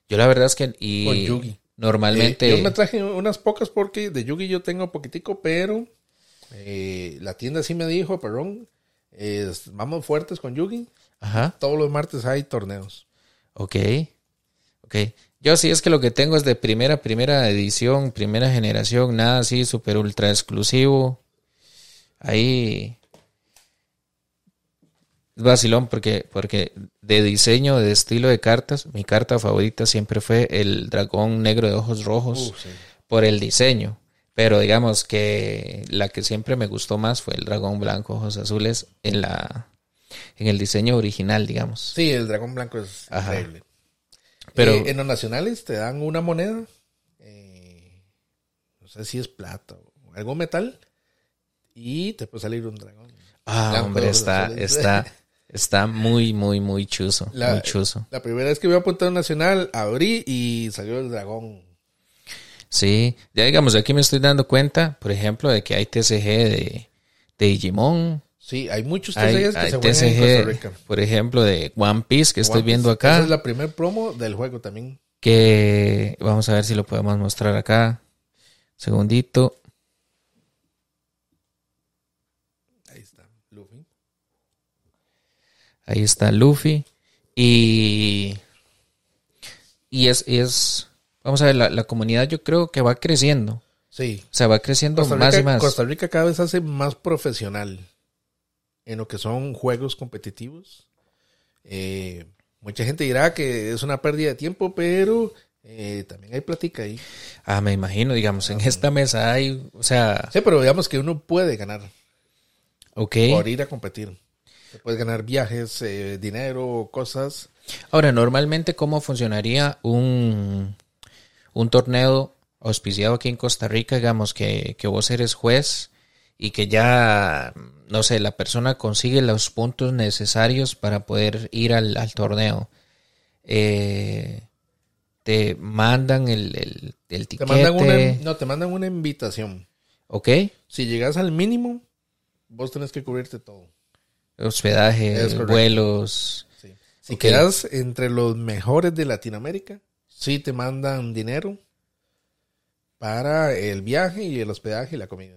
Yo la verdad es que y Con Yugi. normalmente Eh, yo me traje unas pocas porque de Yugi yo tengo poquitico, pero eh, la tienda sí me dijo, perdón, vamos fuertes con Yugi. ajá, Todos los martes hay torneos. ok, ok. Yo sí es que lo que tengo es de primera, primera edición, primera generación, nada así super ultra exclusivo. Ahí es vacilón porque, porque de diseño, de estilo de cartas, mi carta favorita siempre fue el dragón negro de ojos rojos. Uh, sí. por el diseño. Pero digamos que la que siempre me gustó más fue el dragón blanco, ojos azules, en la en el diseño original, digamos. Sí, el dragón blanco es Ajá. increíble. Pero Eh, en los nacionales te dan una moneda, eh, no sé si es plata o algo metal, y te puede salir un dragón. ah, blanco, hombre, está está (laughs) Está muy, muy, muy chuzo. La, muy chuzo. la primera vez que vi a Puntero Nacional, abrí y salió el dragón. Sí, ya digamos, aquí me estoy dando cuenta, por ejemplo, de que hay TCG de, de Digimon. Sí, hay muchos Hay, TCGs que hay se juegan en Costa TCG, Rica. por ejemplo, de One Piece que estoy viendo acá. Esa es la primer promo del juego también. Que vamos a ver si lo podemos mostrar acá. Segundito. Ahí está, Luffy. Ahí está Luffy. Y. Y es, es. Vamos a ver, la, la comunidad yo creo que va creciendo. Sí. O sea, va creciendo más y más. Costa Rica cada vez hace más profesional en lo que son juegos competitivos. Eh, mucha gente dirá que es una pérdida de tiempo, pero eh, también hay plática ahí. Ah, me imagino, digamos, en esta mesa hay. O sea, Sí, pero digamos que uno puede ganar ok. por ir a competir. Se puede ganar viajes, eh, dinero, cosas. Ahora, normalmente, ¿cómo funcionaría un, un torneo auspiciado aquí en Costa Rica? Digamos que, que vos eres juez y que ya, no sé, la persona consigue los puntos necesarios para poder ir al, al torneo. Eh, te mandan el, el, el Te mandan una, no, te mandan una invitación. Ok. Si llegas al mínimo, vos tenés que cubrirte todo. Hospedaje, vuelos. Sí. Si Ok. quedas entre los mejores de Latinoamérica, sí te mandan dinero para el viaje y el hospedaje y la comida.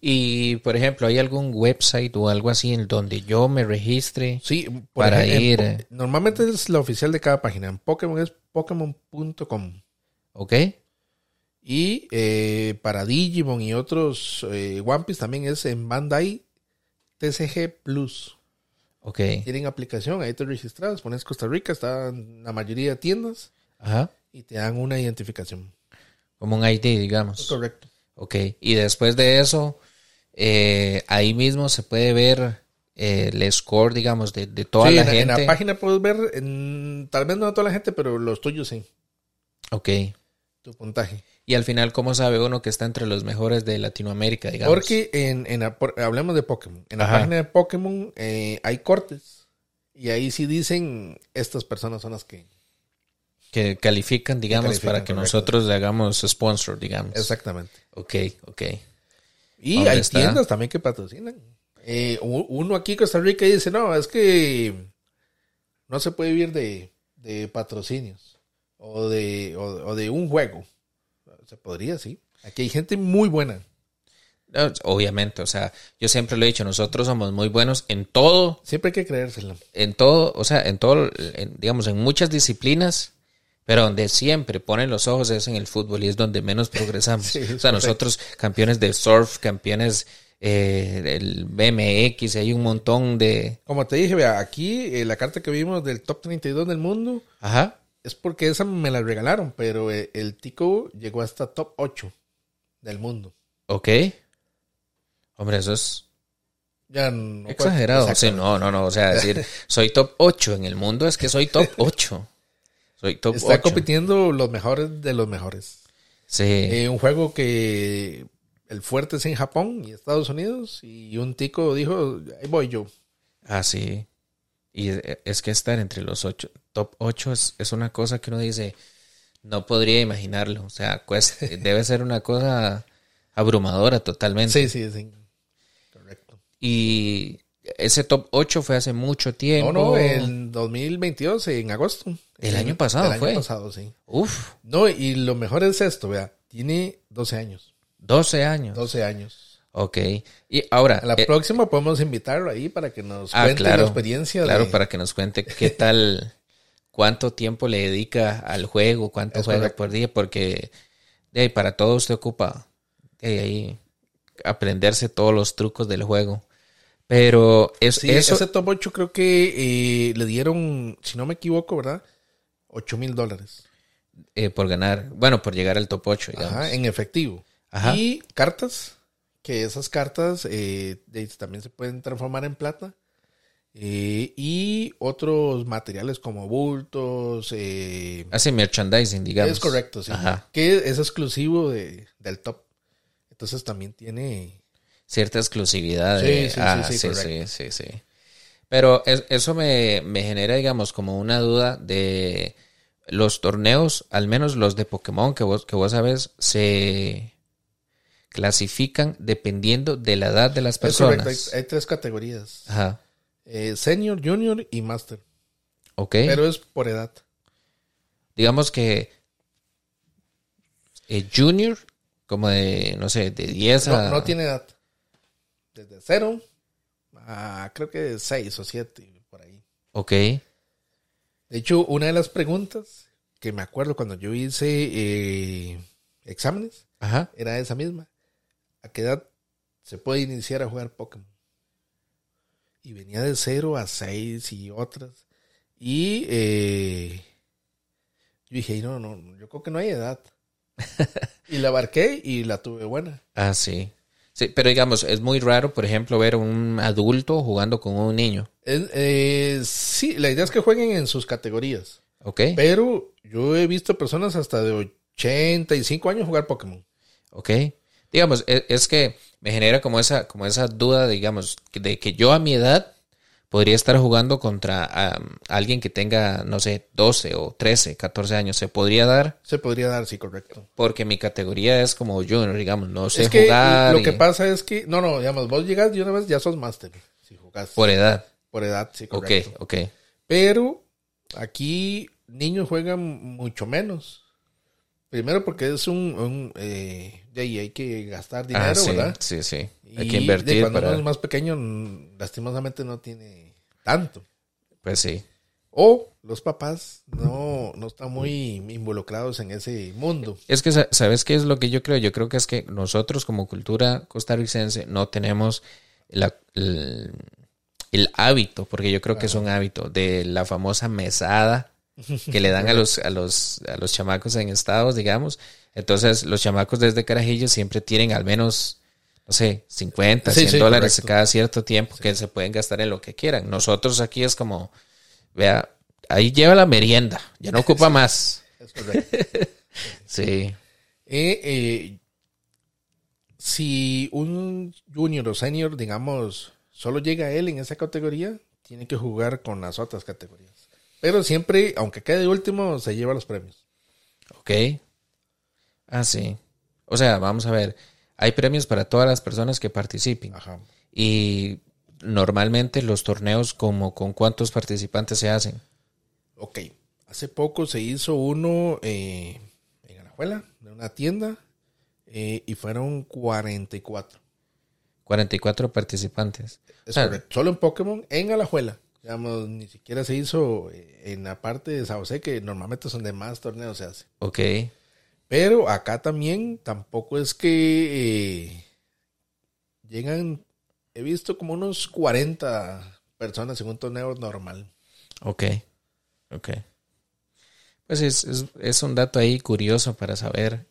Y, por ejemplo, ¿hay algún website o algo así en donde yo me registre? Sí, Para ejemplo, ir. Normalmente es la oficial de cada página. En Pokémon es Pokémon.com. ¿Ok? Y eh, para Digimon y otros eh, One Piece también es en Bandai TCG Plus. Ok. Tienen aplicación, ahí te registras, pones Costa Rica, está en la mayoría de tiendas Ajá. y te dan una identificación. Como un ID, digamos. Correcto. Ok. Y después de eso, eh, ahí mismo se puede ver eh, el score, digamos, de, de toda Sí, la en, en gente. la página puedes ver, en- tal vez no toda la gente, pero los tuyos sí, Ok. tu puntaje. Y al final, ¿cómo sabe uno que está entre los mejores de Latinoamérica, digamos? Porque en, en la- por- hablemos de Pokémon. En la Ajá. página de Pokémon eh, hay cortes. Y ahí sí dicen, estas personas son las que... Que califican, digamos, califican, para que correcto. nosotros le hagamos sponsor, digamos. Exactamente. Ok, ok. Y ¿Dónde hay está? tiendas también que patrocinan. Eh, uno aquí en Costa Rica dice, no, es que no se puede vivir de, de patrocinios o de, o, o de un juego. Se podría, sí. Aquí hay gente muy buena. Obviamente, o sea, yo siempre lo he dicho, nosotros somos muy buenos en todo, Siempre hay que creérsela. en todo, o sea, en todo, en- digamos, en muchas disciplinas, pero donde siempre ponen los ojos es en el fútbol y es donde menos progresamos. (laughs) Sí, o sea, nosotros campeones de surf, campeones eh, del BMX, hay un montón de... Como te dije, vea, aquí eh, la carta que vimos del top 32 del mundo Ajá. es porque esa me la regalaron, pero eh, el tico llegó hasta top 8 del mundo. Ok. Hombre, eso es Ya no exagerado. Sí, no, no, no. O sea, decir, (laughs) soy top 8 en el mundo es que soy top 8. Soy top Está 8. compitiendo los mejores de los mejores. Sí. Eh, un juego que el fuerte es en Japón y Estados Unidos y un tico dijo, ahí voy yo. Ah, sí. Y es- es que estar entre los ocho, top 8 es, es una cosa que uno dice, no podría imaginarlo. O sea, cuesta- (laughs) debe ser una cosa abrumadora totalmente. Sí, sí, sí. Correcto. Y ese top 8 fue hace mucho tiempo. No, no, en 2022, en agosto. El año pasado El fue. año pasado, sí. Uf, No, y lo mejor es esto, vea, tiene 12 años. 12 años. 12 años. Ok. Y ahora, A la eh, próxima podemos invitarlo ahí para que nos ah, cuente claro, la experiencia. claro, de- para que nos cuente qué tal, cuánto tiempo le dedica al juego, cuánto Es juega correcto. por día, porque ahí, para todo usted ocupa ahí aprenderse todos los trucos del juego. Pero es, Sí, eso, ese top 8 creo que eh, le dieron, si no me equivoco, ¿verdad? 8 mil dólares. eh, por ganar, bueno, por llegar al top 8, digamos. Ajá, en efectivo. Ajá. Y cartas, que esas cartas eh, también se pueden transformar en plata. Eh, y otros materiales como bultos. Hace merchandising, digamos. es correcto, sí. Ajá. Que es exclusivo de, del top. Entonces también tiene... Cierta exclusividad. Sí, sí, sí, ah, sí, sí, sí, correcto. sí, sí. Pero es- eso me, me genera, digamos, como una duda de los torneos, al menos los de Pokémon que vos, que vos sabes, se clasifican dependiendo de la edad de las Es personas. hay, hay tres categorías. Ajá. Eh, senior, junior y master. Ok. Pero es por edad. digamos que eh, Junior, como de, no sé, de 10 a... No, no tiene edad. Desde cero a creo que seis o siete, por ahí. Ok. De hecho, una de las preguntas que me acuerdo cuando yo hice eh, exámenes Ajá. era esa misma. ¿A qué edad se puede iniciar a jugar Pokémon? Y venía de 0 a 6 y otras. Y eh, yo dije, no, no, yo creo que no hay edad. (laughs) y la abarqué y la tuve buena. Ah, sí. Sí, pero digamos, es muy raro, por ejemplo, ver un adulto jugando con un niño. Eh, sí, la idea es que jueguen en sus categorías. Ok. Pero yo he visto personas hasta de 85 años jugar Pokémon. Ok. Digamos, es, es que me genera como esa, como esa duda, digamos, de que yo a mi edad podría estar jugando contra um, alguien que tenga, no sé, 12 o 13, 14 años. Se podría dar Se podría dar, sí, correcto. porque mi categoría es como junior, digamos, no sé es que jugar lo que y- pasa es que, no, no, digamos, vos llegas y una vez ya sos máster. Si jugás por, por edad. edad, sí, Ok, correcto. ok. Pero aquí niños juegan mucho menos. Primero porque es un, un, eh, de ahí hay que gastar dinero, ah, sí, ¿verdad? sí, sí. Hay Y que de invertir cuando para... uno es más pequeño, mm, lastimosamente no tiene tanto. Pues sí. O los papás no, no están muy involucrados en ese mundo. Es que, sa- ¿sabes qué es lo que yo creo? Yo creo que es que nosotros como cultura costarricense no tenemos la- el, el hábito, porque yo creo que es un hábito, de la famosa mesada que le dan a los, a los, a los chamacos en estados, digamos. Entonces, los chamacos desde Carajillo siempre tienen al menos, no sé, 50, Sí, 100 sí, dólares correcto. cada cierto tiempo que se pueden gastar en lo que quieran. Nosotros aquí es como, vea, ahí lleva la merienda, ya no ocupa más. Es correcto. (laughs) Sí. Eh, eh, si un junior o senior, digamos, solo llega él en esa categoría, tiene que jugar con las otras categorías. Pero siempre, aunque quede último, se lleva los premios. Ok. Ah, sí. O sea, vamos a ver. Hay premios para todas las personas que participen. Ajá. Y normalmente los torneos, como con cuántos participantes se hacen. Ok. Hace poco se hizo uno eh, en Alajuela, de una tienda, eh, y fueron 44. 44 participantes. Es correcto. Solo en Pokémon, en Alajuela. Digamos, ni siquiera se hizo eh, en la parte de San José, que normalmente es donde más torneos se hace. Ok. Pero acá también tampoco es que eh, llegan, he visto como unos 40 personas en un torneo normal. Ok. Ok. Pues es, es, es un dato ahí curioso para saber,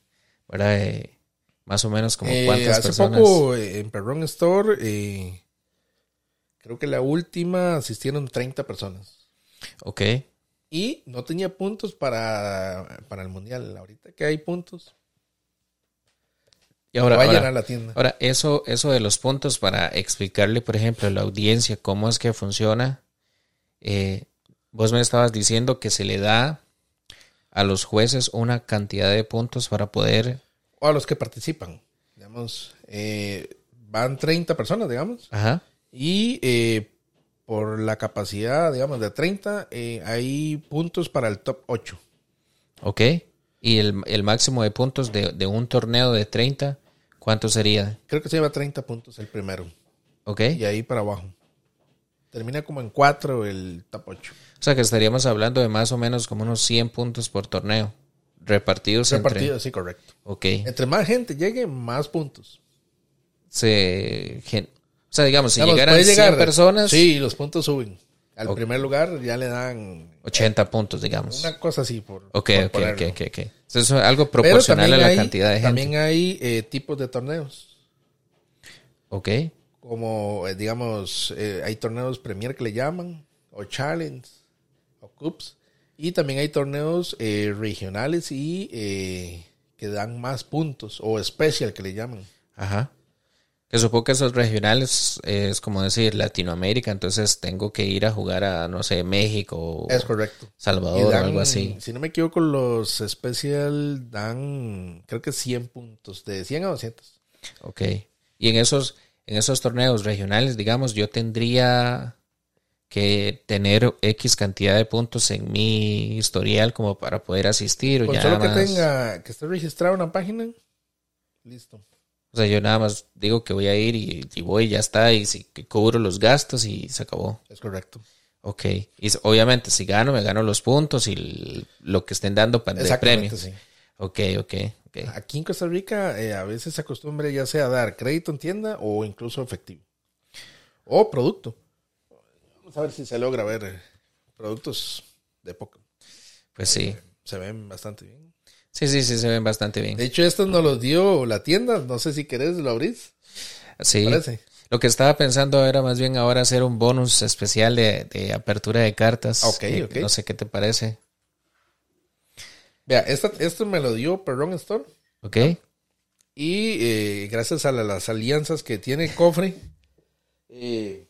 ¿verdad? Eh, más o menos como Eh, cuántas hace personas. poco eh, en Perron Store, eh, creo que la última asistieron 30 personas. Ok. Y no tenía puntos para, para el mundial. Ahorita que hay puntos, Y ahora, va a llenar la tienda. Ahora, eso, eso de los puntos para explicarle, por ejemplo, a la audiencia cómo es que funciona. eh, vos me estabas diciendo que se le da a los jueces una cantidad de puntos para poder. O a los que participan. Digamos, eh, van 30 personas, digamos. Ajá. Y eh, por la capacidad, digamos, de 30, eh, hay puntos para el top 8. Ok. Y el, el máximo de puntos de, de un torneo de 30, ¿cuánto sería? Creo que se lleva 30 puntos el primero. Ok. Y ahí para abajo. Termina como en 4 el top 8. O sea que estaríamos hablando de más o menos como unos 100 puntos por torneo. Repartidos Repartido, sí, correcto. entre. Ok. Entre más gente llegue, más puntos. Se, gen- o sea, digamos, si Digamos, llegaran puede 100 llegar- personas, Sí, los puntos suben. Al Ok. primer lugar ya le dan 80 puntos, digamos. una cosa así por. Ok, por ok, ok, ponerlo. ok, ok. Eso es algo proporcional a la hay- cantidad de gente. También hay eh, tipos de torneos. Ok, como eh, digamos eh, hay torneos Premier que le llaman o Challenge o Cups y también hay torneos eh, regionales y eh, que dan más puntos o Special que le llaman ajá. Que supongo que esos regionales es como decir Latinoamérica, entonces tengo que ir a jugar a, no sé, México. Es correcto. Salvador o algo así. Si no me equivoco, los Special dan, creo que 100 puntos, de 100 a 200. Ok. Y en esos, en esos torneos regionales, digamos, yo tendría que tener X cantidad de puntos en mi historial como para poder asistir. O Con ya solo que más- tenga, que esté registrado en una página, listo. O sea, yo nada más digo que voy a ir y, y voy y ya está. Y si que cubro los gastos y se acabó. Es correcto. Ok. Y obviamente, si gano, me gano los puntos y lo que estén dando para de premio. Sí. Ok, ok, ok. Aquí en Costa Rica eh, a veces se acostumbra ya sea a dar crédito en tienda o incluso efectivo. O producto. Vamos a ver si se logra ver eh, productos de Pokémon. Pues sí. Se ven bastante bien. Sí, sí, sí, se ven bastante bien. De hecho, estos nos los dio la tienda. No sé si querés, lo abrís. Sí. Parece. Lo que estaba pensando era más bien ahora hacer un bonus especial de, de apertura de cartas. Ok, Eh, ok. No sé qué te parece. Vea, esta, esto me lo dio Perron Store. Ok. Y eh, gracias a la- las alianzas que tiene cofre, eh,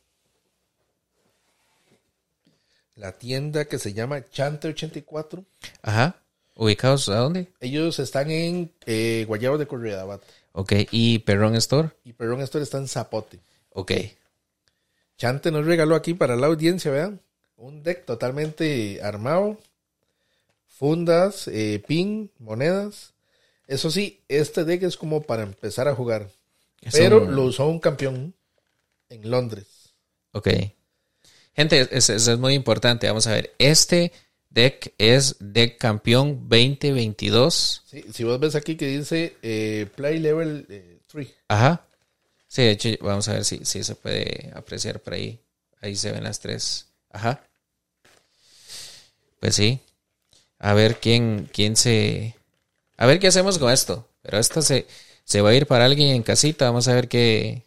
la tienda que se llama Chante84, Ajá. ¿Ubicados a dónde? ellos están en eh, Guayabo de Corridabat Ok. ¿Y Perron Store? y Perron Store está en Zapote. Ok. Chante nos regaló aquí para la audiencia, vean, un deck totalmente armado, fundas, eh, pin, monedas. Eso sí, este deck es como para empezar a jugar, pero lo usó un campeón en Londres. Ok. Gente, eso es, es muy importante. Vamos a ver. Este deck es deck campeón 2022. Sí, si vos ves aquí que dice eh, Play Level 3. Ajá. Sí, de hecho, vamos a ver si, si se puede apreciar por ahí. Ahí se ven las tres. Ajá. Pues sí. A ver quién, quién se. A ver qué hacemos con esto. Pero esto se, se va a ir para alguien en casita. Vamos a ver qué,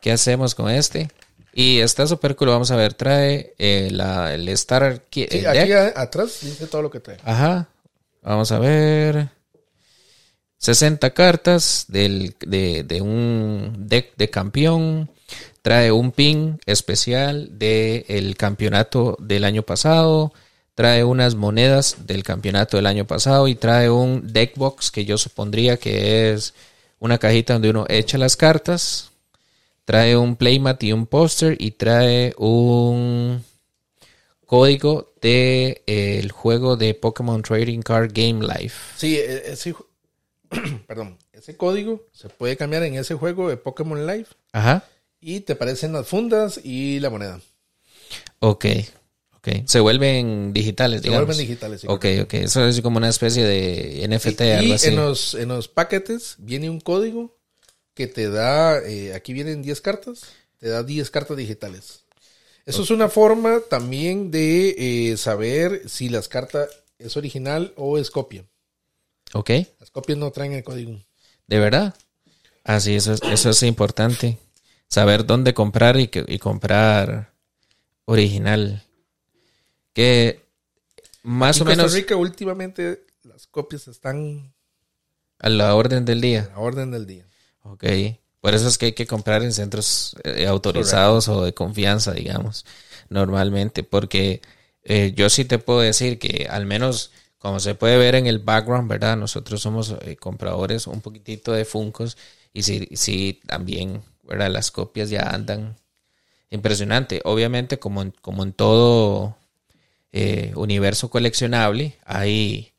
qué hacemos con este. Y está súper cool. Vamos a ver. Trae eh, la, el Star Ki- Sí, el aquí a- atrás dice todo lo que trae. Ajá. Vamos a ver. 60 cartas del, de, de un deck de campeón. Trae un pin especial del campeonato del año pasado. Trae unas monedas del campeonato del año pasado. Y trae un deck box que yo supondría que es una cajita donde uno echa las cartas. Trae un playmat y un póster. Y trae un código de eh, el juego de Pokémon Trading Card Game Life. Sí, e- ese, (clears throat) perdón, ese código se puede cambiar en ese juego de Pokémon Live Ajá. y te aparecen las fundas y la moneda. Ok. Ok. Se vuelven digitales, Se digamos. vuelven digitales. sí, Ok, ok. Eso es como una especie de NFT, Y, algo y así. en los, en los paquetes viene un código que te da, eh, aquí vienen 10 cartas, te da 10 cartas digitales. Eso es una forma también de eh, saber si las cartas es original o es copia. Ok. Las copias no traen el código. ¿De verdad? Ah, sí, eso es, eso es importante. Saber dónde comprar y, que- y comprar original. Que más En o Costa menos Rica últimamente las copias están a la orden del día. a la orden del día. Ok. Por eso es que hay que comprar en centros eh, autorizados o de confianza, digamos, normalmente. Porque eh, yo sí te puedo decir que al menos, como se puede ver en el background, ¿verdad? Nosotros somos eh, compradores un poquitito de Funcos y sí, sí también, ¿verdad? Las copias ya andan impresionante. Obviamente, como en, como en todo universo coleccionable, hay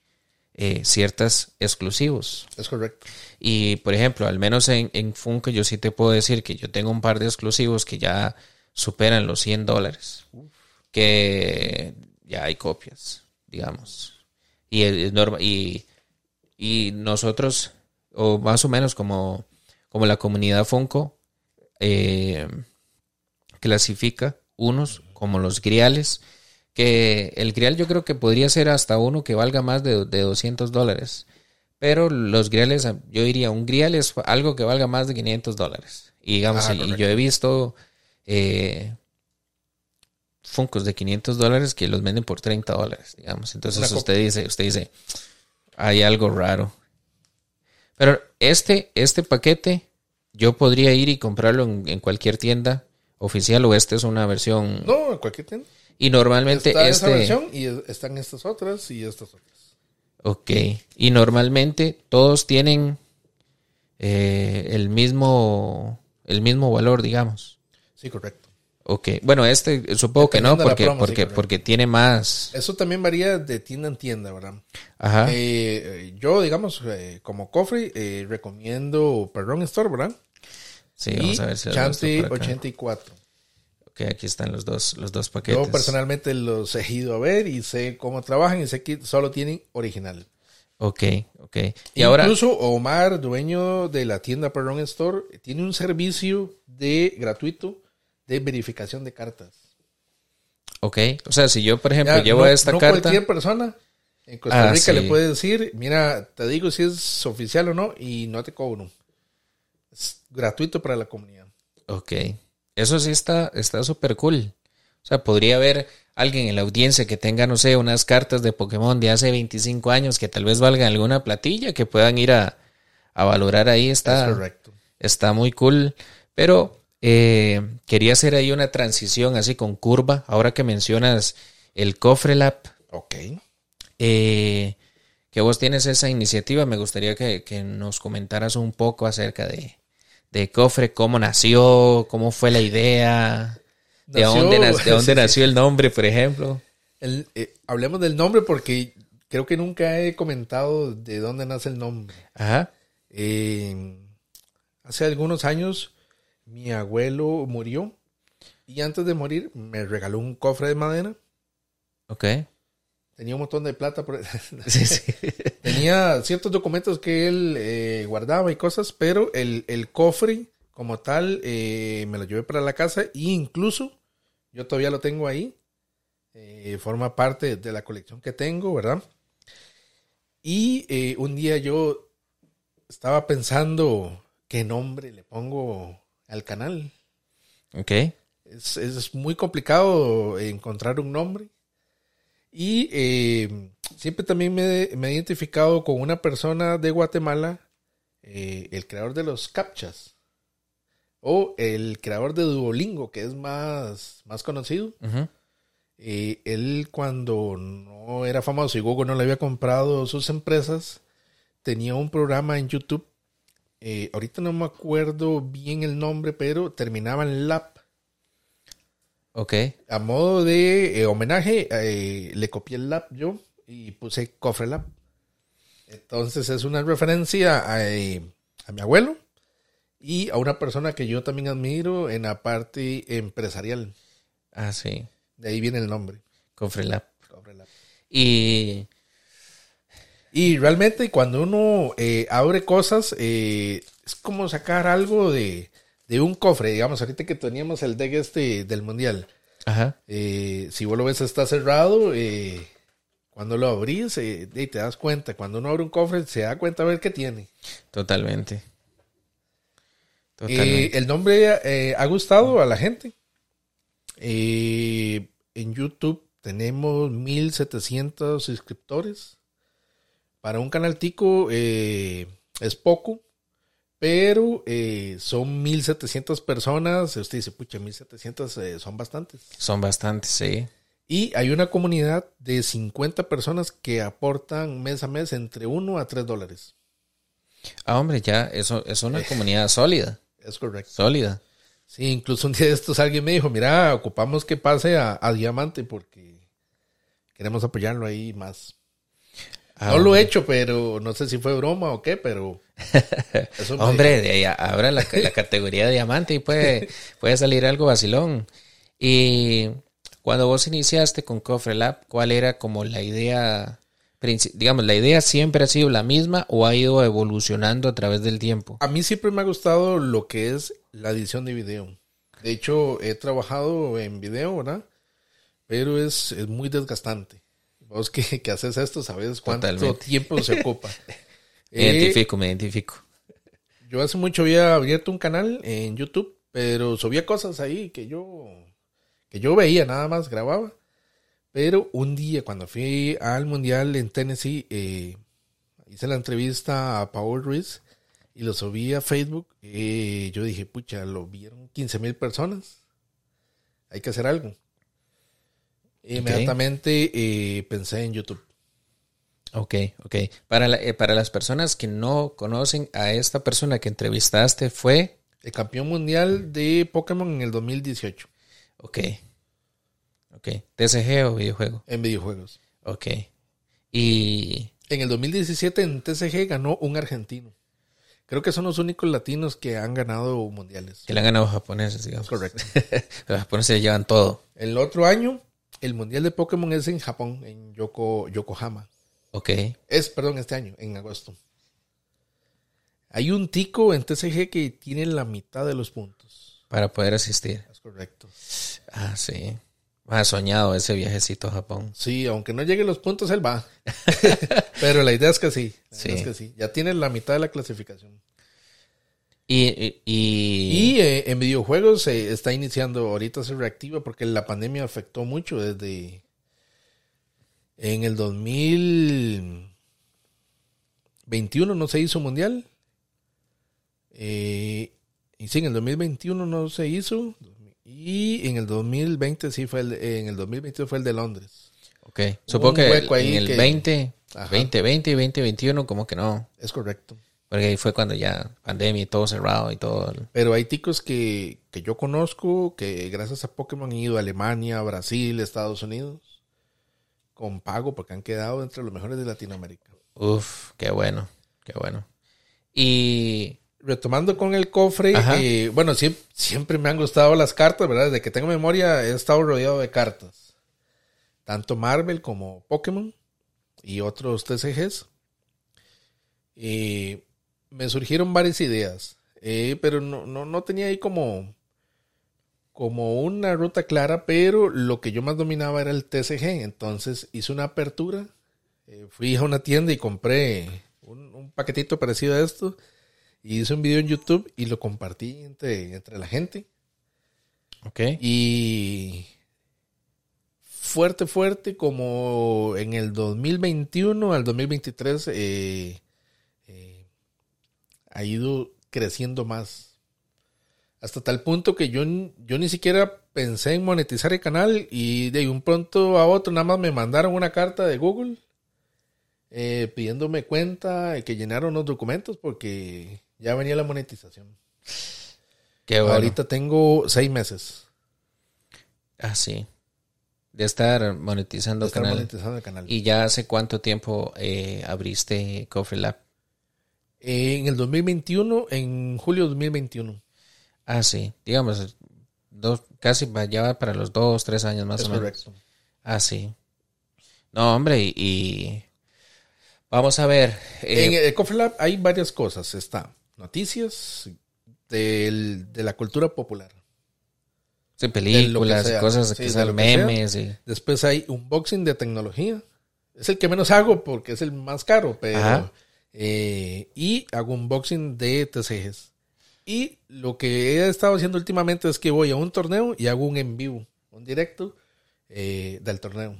eh, ciertas exclusivos. Es correcto. Y por ejemplo, al menos en, en Funko yo sí te puedo decir que yo tengo un par de exclusivos que ya superan los 100 dólares. Que ya hay copias, digamos. Y, es norma- y, y nosotros, o más o menos como, como la comunidad Funko, eh, clasifica unos como los griales, que el grial yo creo que podría ser hasta uno que valga más de, de 200 dólares. Pero los griales, yo diría, un grial es algo que valga más de 500 dólares. Y digamos, Ah, y- yo he visto eh, Funkos de 500 dólares que los venden por 30 dólares, digamos. Entonces usted dice, usted dice, hay algo raro. Pero este, este paquete yo podría ir y comprarlo en, en cualquier tienda oficial o esta es una versión. No, en cualquier tienda. Y normalmente Está este. esa versión y están estas otras y estas otras. Ok. Y normalmente todos tienen eh, el mismo el mismo valor, digamos. Sí, correcto. Ok. Bueno, este supongo que no, porque, promo, porque, porque tiene más. Eso también varía de tienda en tienda, ¿verdad? Ajá. Eh, yo, digamos, eh, como cofre, eh, recomiendo Perron Store, ¿verdad? sí, y vamos a ver si lo muestro Chante por acá. 84. Ok, aquí están los dos, los dos paquetes. Yo personalmente los he ido a ver y sé cómo trabajan y sé que solo tienen original. Ok, ok. Y ahora. Incluso Omar, dueño de la tienda Perron Store, tiene un servicio de gratuito de verificación de cartas. Ok. O sea, si yo, por ejemplo, Ya, llevo no, esta no carta. cualquier persona en Costa Ah, Rica le puede decir, mira, te digo si es oficial o no y no te cobro. Es gratuito para la comunidad. Ok. Eso sí está está súper cool. O sea, podría haber alguien en la audiencia que tenga, no sé, unas cartas de Pokémon de hace 25 años que tal vez valgan alguna platilla que puedan ir a, a valorar ahí. Es Está, correcto. está muy cool. Pero eh, quería hacer ahí una transición así con curva. Ahora que mencionas el Cofre Lab, Ok. eh, que vos tienes esa iniciativa, me gustaría que, que nos comentaras un poco acerca de, de Cofre, cómo nació, cómo fue la idea, de Nació- dónde, nac- de dónde sí. nació el nombre, por ejemplo. El- eh, hablemos del nombre porque creo que nunca he comentado de dónde nace el nombre. Ajá, Eh, hace algunos años mi abuelo murió y antes de morir me regaló un cofre de madera. ok. Tenía un montón de plata. por- (laughs) Sí, sí. Tenía ciertos documentos que él eh, guardaba y cosas, pero el, el cofre como tal eh, me lo llevé para la casa e incluso yo todavía lo tengo ahí. Eh, forma parte de la colección que tengo, ¿verdad? Y un día yo estaba pensando qué nombre le pongo al canal. Ok, Es, es muy complicado encontrar un nombre. Y eh, siempre también me, me he identificado con una persona de Guatemala, eh, el creador de los captchas. O el creador de Duolingo, que es más, más conocido. Eh, él cuando no era famoso y Google no le había comprado sus empresas, tenía un programa en YouTube. ahorita no me acuerdo bien el nombre, pero terminaba en Lab. Ok, A modo de eh, homenaje, eh, le copié el lab yo y puse cofre lab. Entonces es una referencia a, eh, a mi abuelo y a una persona que yo también admiro en la parte empresarial. ah, sí, De ahí viene el nombre. Cofre Lab. Cofre Lab. Y, Y realmente cuando uno eh, abre cosas, eh, es como sacar algo de, de un cofre. Digamos, ahorita que teníamos el deck este del mundial. ajá, Eh, si vos lo ves está cerrado, eh, cuando lo abrís eh, y te das cuenta, cuando uno abre un cofre se da cuenta a ver qué tiene. totalmente. Eh, Totalmente. el nombre eh, ha gustado a la gente. Eh, en YouTube tenemos 1700 suscriptores. Para un canal tico eh, es poco, pero eh, son 1700 personas. Usted dice, pucha, 1700 eh, son bastantes. Son bastantes, sí. Y hay una comunidad de 50 personas que aportan mes a mes entre 1 a 3 dólares. Ah, hombre, ya, eso es una comunidad sólida, Es correcto. sólida. Sí, incluso un día de estos alguien me dijo, mira, ocupamos que pase a, a Diamante porque queremos apoyarlo ahí más. Ah, no lo he hecho, pero no sé si fue broma o qué, pero... (laughs) eso me- Hombre, de ahí ahora la, la categoría de diamante y puede, (laughs) puede salir algo vacilón. Y cuando vos iniciaste con Cofre Lab, ¿cuál era como la idea? Digamos, ¿la idea siempre ha sido la misma o ha ido evolucionando a través del tiempo? A mí siempre me ha gustado lo que es la edición de video. De hecho, he trabajado en video, ¿verdad? Pero es, es muy desgastante. Vos que, que haces esto, sabes cuánto Totalmente. tiempo se ocupa. Me (laughs) Eh, identifico, me identifico. yo hace mucho había abierto un canal en YouTube, pero subía cosas ahí que yo, que yo veía, nada más grababa. Pero un día, cuando fui al Mundial en Tennessee, eh, hice la entrevista a Paul Ruiz y lo subí a Facebook. Y yo dije, pucha, lo vieron 15 mil personas. Hay que hacer algo. Inmediatamente eh, pensé en YouTube. Ok, ok. Para, eh, para las personas que no conocen a esta persona que entrevistaste, fue... El campeón mundial de Pokémon en el 2018. Ok. Ok. ¿TCG o videojuego? En videojuegos. Ok. Y... En el 2017 en TCG ganó un argentino. Creo que son los únicos latinos que han ganado mundiales. Que le han ganado japoneses, digamos. Correcto. (laughs) los japoneses llevan todo. El otro año, el mundial de Pokémon es en Japón, en Yoko, Yokohama. Ok. Es, perdón, este año, en agosto. Hay un tico en TCG que tiene la mitad de los puntos. Para poder asistir. Es correcto. Ah, sí. Ha soñado ese viajecito a Japón. Sí, aunque no llegue los puntos, él va. (laughs) (laughs) Pero la idea es que sí. Sí. Es que sí. Ya tiene la mitad de la clasificación. Y, y, y- Y eh, en videojuegos se está iniciando, ahorita se reactiva porque la pandemia afectó mucho desde en el 2021 no se hizo mundial. Eh, y sí, en el 2021 no se hizo. Y en el 2020 sí fue el, en el 2022 fue el de Londres. ok. Supongo que en el que- 20, Ajá. 2020 y 2021 como que no. Es correcto. Porque ahí fue cuando ya pandemia y todo cerrado y todo. Pero hay ticos que, que yo conozco que gracias a Pokémon han ido a Alemania, Brasil, Estados Unidos con pago porque han quedado entre los mejores de Latinoamérica. Uf, qué bueno, qué bueno. Y Retomando con el cofre, eh, bueno, siempre, siempre me han gustado las cartas, ¿verdad? Desde que tengo memoria he estado rodeado de cartas. Tanto Marvel como Pokémon y otros TCGs. Y me surgieron varias ideas, eh, pero no, no, no tenía ahí como, como una ruta clara, pero lo que yo más dominaba era el TCG. Entonces hice una apertura, eh, fui a una tienda y compré un, un paquetito parecido a esto. Y hice un video en YouTube y lo compartí entre, entre la gente. ok. Y fuerte, fuerte, como en el 2021 al 2023, eh, eh, ha ido creciendo más. Hasta tal punto que yo, yo ni siquiera pensé en monetizar el canal y de un pronto a otro nada más me mandaron una carta de Google eh, pidiéndome cuenta, eh, que llenaron los documentos porque ya venía la monetización. Qué bueno. Ahorita tengo seis meses Ah, sí. De estar monetizando de estar canal. monetizando el canal. ¿Y ya hace cuánto tiempo eh, abriste Coffee Lab? En el 2021, en julio de 2021. Ah, sí. Digamos, dos, casi ya va para los dos, tres años más Es o menos. correcto. Ah, sí. No, hombre, y, y vamos a ver. eh, en el Coffee Lab hay varias cosas. Está noticias del- de la cultura popular. sí, películas, y cosas Sí, que sea. memes. y- Después hay unboxing de tecnología. Es el que menos hago porque es el más caro, pero... Ajá. Eh, y hago unboxing de TCGs. Y lo que he estado haciendo últimamente es que voy a un torneo y hago un en vivo, un directo eh, del torneo.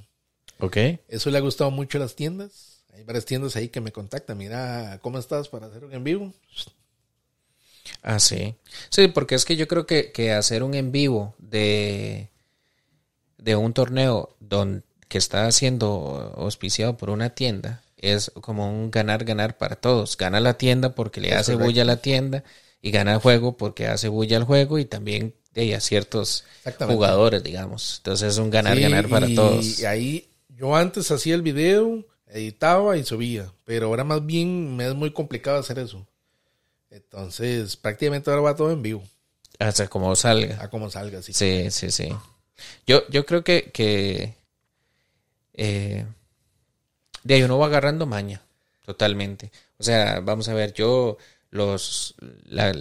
Ok. Eso le ha gustado mucho a las tiendas. Hay varias tiendas ahí que me contactan. Mira, ¿cómo estás para hacer un en vivo? Ah, sí. Sí, porque es que yo creo que, que hacer un en vivo de, de un torneo don, que está siendo auspiciado por una tienda es como un ganar-ganar para todos. Gana la tienda porque le Es hace correcto. bulla a la tienda y gana el juego porque hace bulla al juego y también eh, a ciertos jugadores, digamos. Entonces es un ganar-ganar Sí, para y todos. ahí yo antes hacía el video, editaba y subía. Pero ahora más bien me es muy complicado hacer eso. Entonces prácticamente ahora va todo en vivo. Hasta como salga. A como salga. Así. Sí, sí, sí. Yo, yo creo que, que eh, de ahí uno va agarrando maña, totalmente. O sea, vamos a ver, yo los la,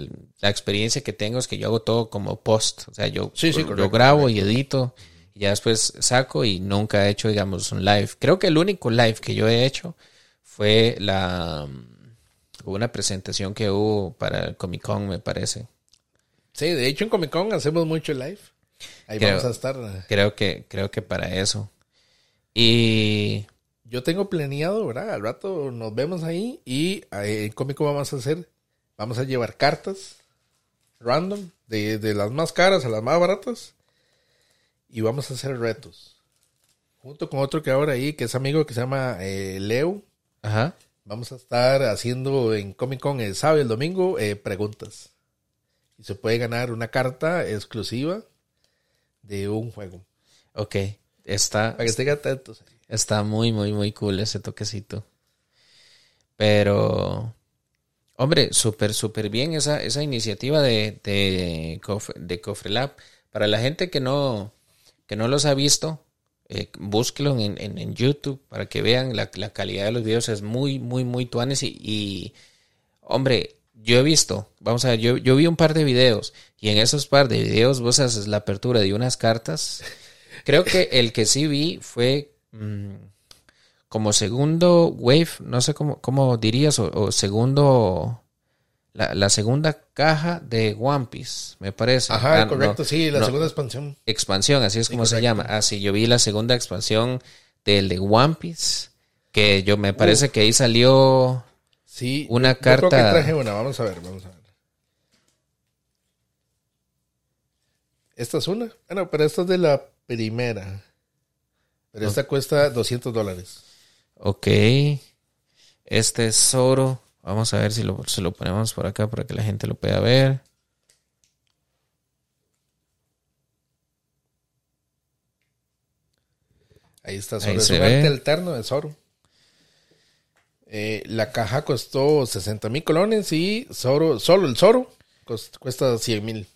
la experiencia que tengo es que yo hago todo como post. O sea, yo, Sí, sí, yo correcto, grabo y edito y ya después saco y nunca he hecho, digamos, un live. Creo que el único live que yo he hecho fue la una presentación que hubo para el Comic Con, me parece. Sí, de hecho en Comic Con hacemos mucho live. Ahí Creo- vamos a estar. Creo que, creo que para eso. Y Yo tengo planeado, ¿verdad? Al rato nos vemos ahí y eh, en Comic Con vamos a hacer Vamos a llevar cartas random, de, de las más caras a las más baratas. Y vamos a hacer retos. Junto con otro que ahora ahí, que es amigo que se llama eh, Leo. Ajá. Vamos a estar haciendo en Comic Con el sábado y el domingo eh, preguntas. Y se puede ganar una carta exclusiva de un juego. Ok. Está, Para que estén atentos. Está muy, muy, muy cool ese toquecito. Pero, hombre, súper, súper bien esa, esa iniciativa de, de, de Cofrelab. Para la gente que no, que no los ha visto, eh, en- en YouTube para que vean la, la calidad de los videos. Es muy, muy, muy tuanes. Y, y, hombre, yo he visto, vamos a ver, yo, yo vi un par de videos. Y en esos par de videos vos haces la apertura de unas cartas. Creo que el que sí vi fue mm, como segundo wave, no sé cómo, cómo dirías, o, o segundo, la, la segunda caja de One Piece, me parece. Ajá, Ah, no, correcto, sí, la no, segunda expansión. expansión, así es como se llama. Ah, sí, yo vi la segunda expansión del de One Piece, que yo me parece que ahí salió Sí, Una yo creo que carta- traje una, vamos a ver, vamos a ver. Esta es una. Bueno, pero esta es de la primera. Pero esta cuesta 200 dólares. Ok. Este es Zoro. Vamos a ver si lo, se lo ponemos por acá para que la gente lo pueda ver. Ahí está Ahí Zoro. Es un ve. arte alterno de Zoro. Eh, la caja costó 60 mil colones y Zoro, solo el Zoro cuesta 100 mil.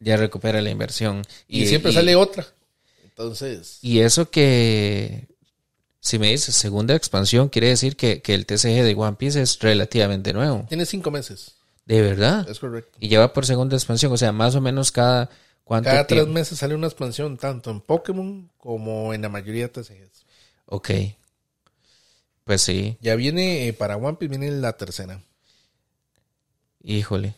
Ya recupera la inversión. Y, siempre sale otra. Entonces, Y eso que, si me dices segunda expansión, quiere decir que, que el TCG de One Piece es relativamente nuevo. tiene cinco meses. De verdad. Es correcto. Y ya va por segunda expansión. O sea, más o menos cada... ¿Cuánto Cada tres meses sale una expansión, tanto en Pokémon como en la mayoría de TCGs. Ok. Pues sí. Ya viene eh, para One Piece, viene la tercera. Híjole.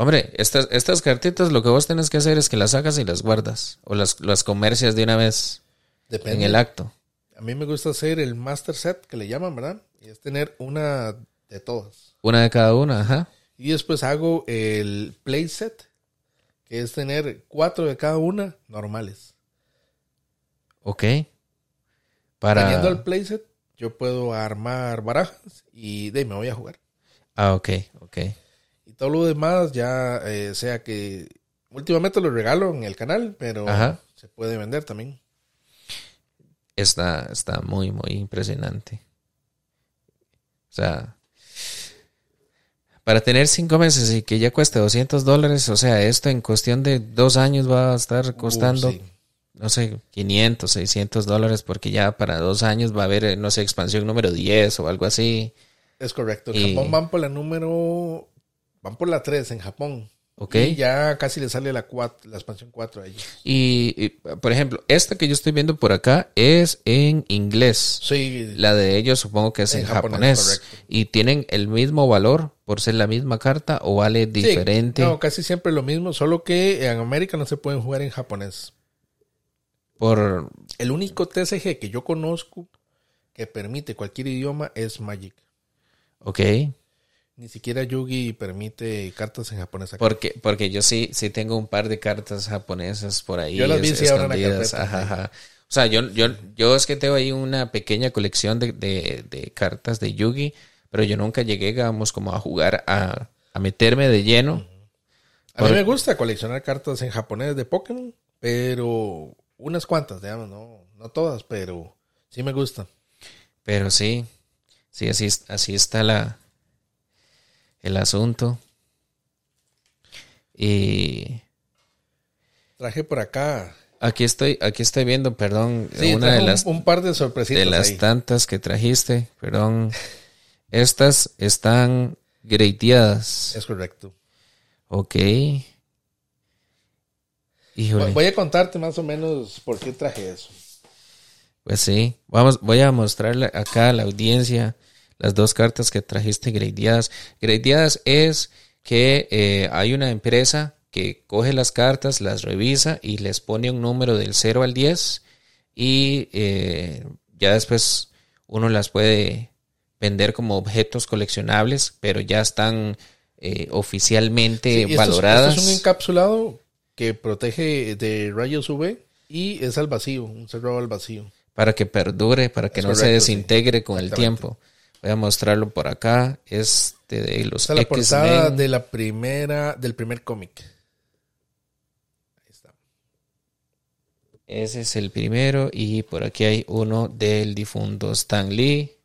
Hombre, estas, estas cartitas lo que vos tenés que hacer es que las sacas y las guardas. O las, las comercias de una vez Depende. en el acto. A mí me gusta hacer el Master Set, que le llaman, ¿verdad? Y es tener una de todas. Una de cada una, ajá. Y después hago el Play Set, que es tener cuatro de cada una normales. Ok. Para... Teniendo el Play Set, yo puedo armar barajas y de ahí me voy a jugar. Ah, ok, ok. Todo lo demás ya eh, sea que últimamente lo regalo en el canal, pero Ajá. se puede vender también. Está, está muy, muy impresionante. O sea, para tener cinco meses y que ya cueste 200 dólares, o sea, esto en cuestión de dos años va a estar costando, Uh, sí. no sé, 500, 600 dólares, porque ya para dos años va a haber, eh, no sé, expansión número 10 o algo así. Es correcto. En Y- Japón van por la número. Van por la 3 en Japón. Ok. Y ya casi le sale la, cuatro, la expansión 4 a ellos. Y, y, por ejemplo, esta que yo estoy viendo por acá es en inglés. Sí, La de ellos supongo que es en, En japonés. japonés, correcto. ¿Y tienen el mismo valor por ser la misma carta o vale sí, diferente? no, casi siempre lo mismo, solo que en América no se pueden jugar en japonés. Por... El único TCG que yo conozco que permite cualquier idioma es Magic. Ok. Ni siquiera Yugi permite cartas en japonés. acá. Porque, porque yo sí, sí tengo un par de cartas japonesas por ahí. Yo las vi, es- ahora la escondidas. carpeta, Ajá, ajá. O sea, yo, yo, yo es que tengo ahí una pequeña colección de, de, de cartas de Yugi, pero yo nunca llegué, digamos, como a jugar, a, a meterme de lleno. A mí por- me gusta coleccionar cartas en japonés de Pokémon, pero unas cuantas, digamos, no, no todas, pero sí me gusta. Pero sí, sí, así, es- así está la, el asunto. Y Traje por acá. aquí estoy, aquí estoy viendo, perdón, Sí, una de un- las, un, par de sorpresitas de las ahí. tantas que trajiste, perdón. Estas están gradeadas. Es correcto. Ok. Híjole. Voy a contarte más o menos por qué traje eso. Pues sí, vamos, voy a mostrarle acá a la audiencia las dos cartas que trajiste gradeadas. Gradeadas es que eh, hay una empresa que coge las cartas, las revisa y les pone un número del 0 al 10 y eh, ya después uno las puede vender como objetos coleccionables, pero ya están eh, oficialmente Sí, esto es- valoradas. Esto es un encapsulado que protege de rayos UV y es al vacío, un cerrado al vacío. para que perdure, para que Es no se sí. desintegre con el tiempo. Voy a mostrarlo por acá. Este de los Esta es la portada de la primera, del primer cómic. Ahí está. Ese es el primero. Y por aquí hay uno del difunto Stan Lee.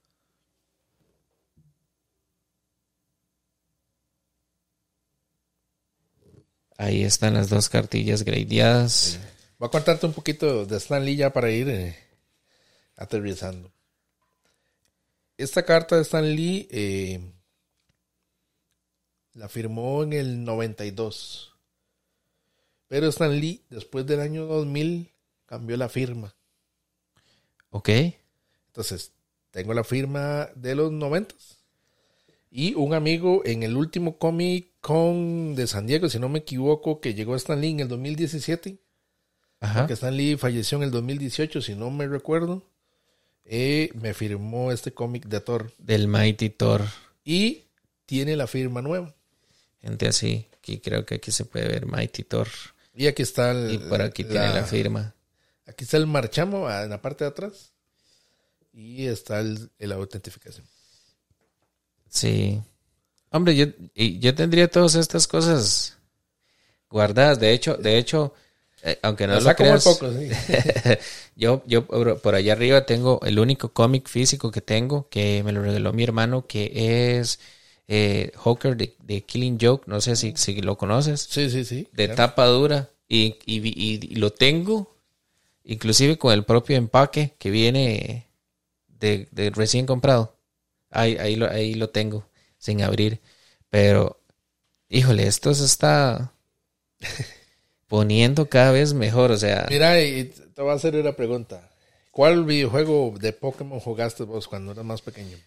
Ahí están las dos cartillas gradeadas. Voy a contarte un poquito de Stan Lee ya para ir eh, aterrizando. Esta carta de Stan Lee eh, la firmó en el 92. Pero Stan Lee, después del año 2000, cambió la firma. Ok. Entonces, tengo la firma de los 90. Y un amigo en el último Comic Con de San Diego, si no me equivoco, que llegó a Stan Lee en el 2017. Ajá. que Stan Lee falleció en el 2018, si no me recuerdo. Eh, me firmó este cómic de Thor. Del Mighty Thor. Y tiene la firma nueva. Gente así. Aquí creo que aquí se puede ver Mighty Thor. Y aquí está el, Y por aquí tiene la firma. Aquí está el marchamo ah, en la parte de atrás. Y está el, el autentificación. Sí. Hombre, yo, yo tendría todas estas cosas guardadas. De hecho, de hecho, eh, aunque no lo muy creas, poco, sí. (laughs) yo, yo por por allá arriba tengo el único cómic físico que tengo, que me lo regaló mi hermano, que es eh, Hawker de, de Killing Joke. No sé si, si lo conoces. Sí, sí, sí. De claro. tapa dura. Y, y, y- y lo tengo, inclusive con el propio empaque que viene de, de recién comprado. Ahí, ahí, lo, ahí lo tengo, sin abrir. Pero, híjole, esto se está (laughs) poniendo cada vez mejor. O sea, Mira, y te voy a hacer una pregunta. ¿Cuál videojuego de Pokémon jugaste vos cuando eras más pequeño?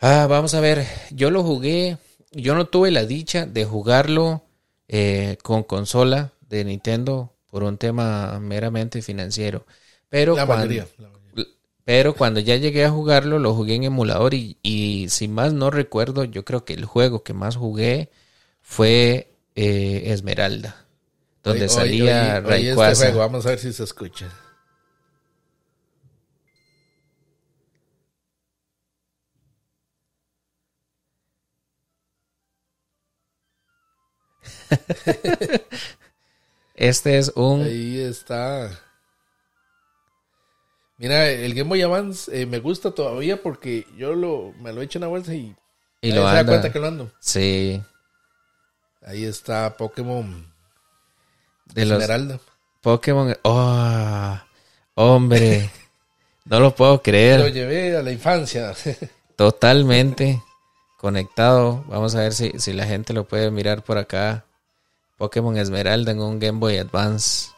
ah, vamos a ver, yo lo jugué, yo no tuve la dicha de jugarlo eh, con consola de Nintendo por un tema meramente financiero. Pero La cuando- mayoría. la mayoría. Pero cuando ya llegué a jugarlo, lo jugué en emulador y, y si más no recuerdo, yo creo que el juego que más jugué fue eh, Esmeralda, donde salía oye, oye, este juego, vamos a ver si se escucha. (laughs) Este es un... Ahí está. Mira, el Game Boy Advance eh, me gusta todavía porque yo lo, me lo he hecho en la bolsa y, Y lo se da cuenta que lo ando. Sí, Ahí está Pokémon de los Esmeralda. Pokémon. ¡Oh! Hombre, (laughs) no lo puedo Lo creer. llevé a la infancia. (laughs) Totalmente conectado. Vamos a ver si, si la gente lo puede mirar por acá. Pokémon Esmeralda en un Game Boy Advance.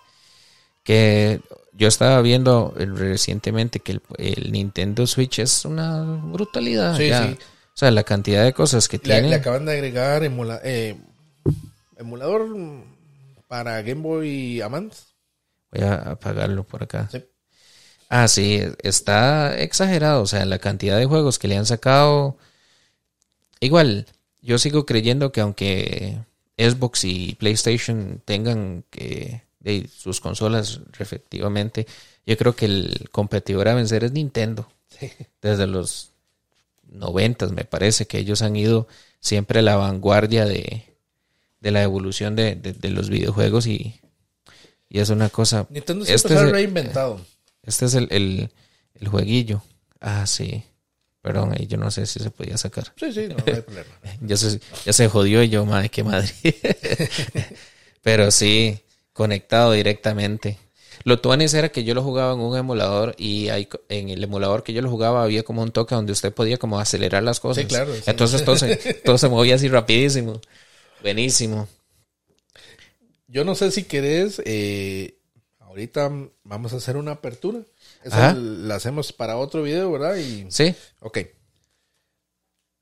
Que yo estaba viendo eh, recientemente que el, el Nintendo Switch es una brutalidad. Sí, ya. sí. O sea, la cantidad de cosas que le, tiene. le acaban de agregar emula- eh, emulador para Game Boy Advance. Voy a apagarlo por acá. Sí. Ah, sí, está exagerado. O sea, la cantidad de juegos que le han sacado. Igual, yo sigo creyendo que aunque Xbox y PlayStation tengan que de sus consolas efectivamente, yo creo que el competidor a vencer es Nintendo. Sí. Desde los noventas me parece que ellos han ido siempre a la vanguardia de, de la evolución de, de- de los videojuegos y, y es una cosa. Nintendo siempre Este se ha reinventado. Este es el, el, el jueguillo. Ah, sí. Perdón, ahí yo no sé si se podía sacar. Sí, sí, no, no hay problema. (laughs) Ya se, ya se jodió y yo, madre, qué madre. (laughs) Pero sí, conectado directamente. Lo tuanis era que yo lo jugaba en un emulador y co- en el emulador que yo lo jugaba había como un toque donde usted podía como acelerar las cosas. Sí, claro, sí. Entonces todo se, todo se movía así rapidísimo. Buenísimo. Yo no sé si querés, eh, ahorita vamos a hacer una apertura. Esa la hacemos para otro video, ¿verdad? Y, Sí, ok.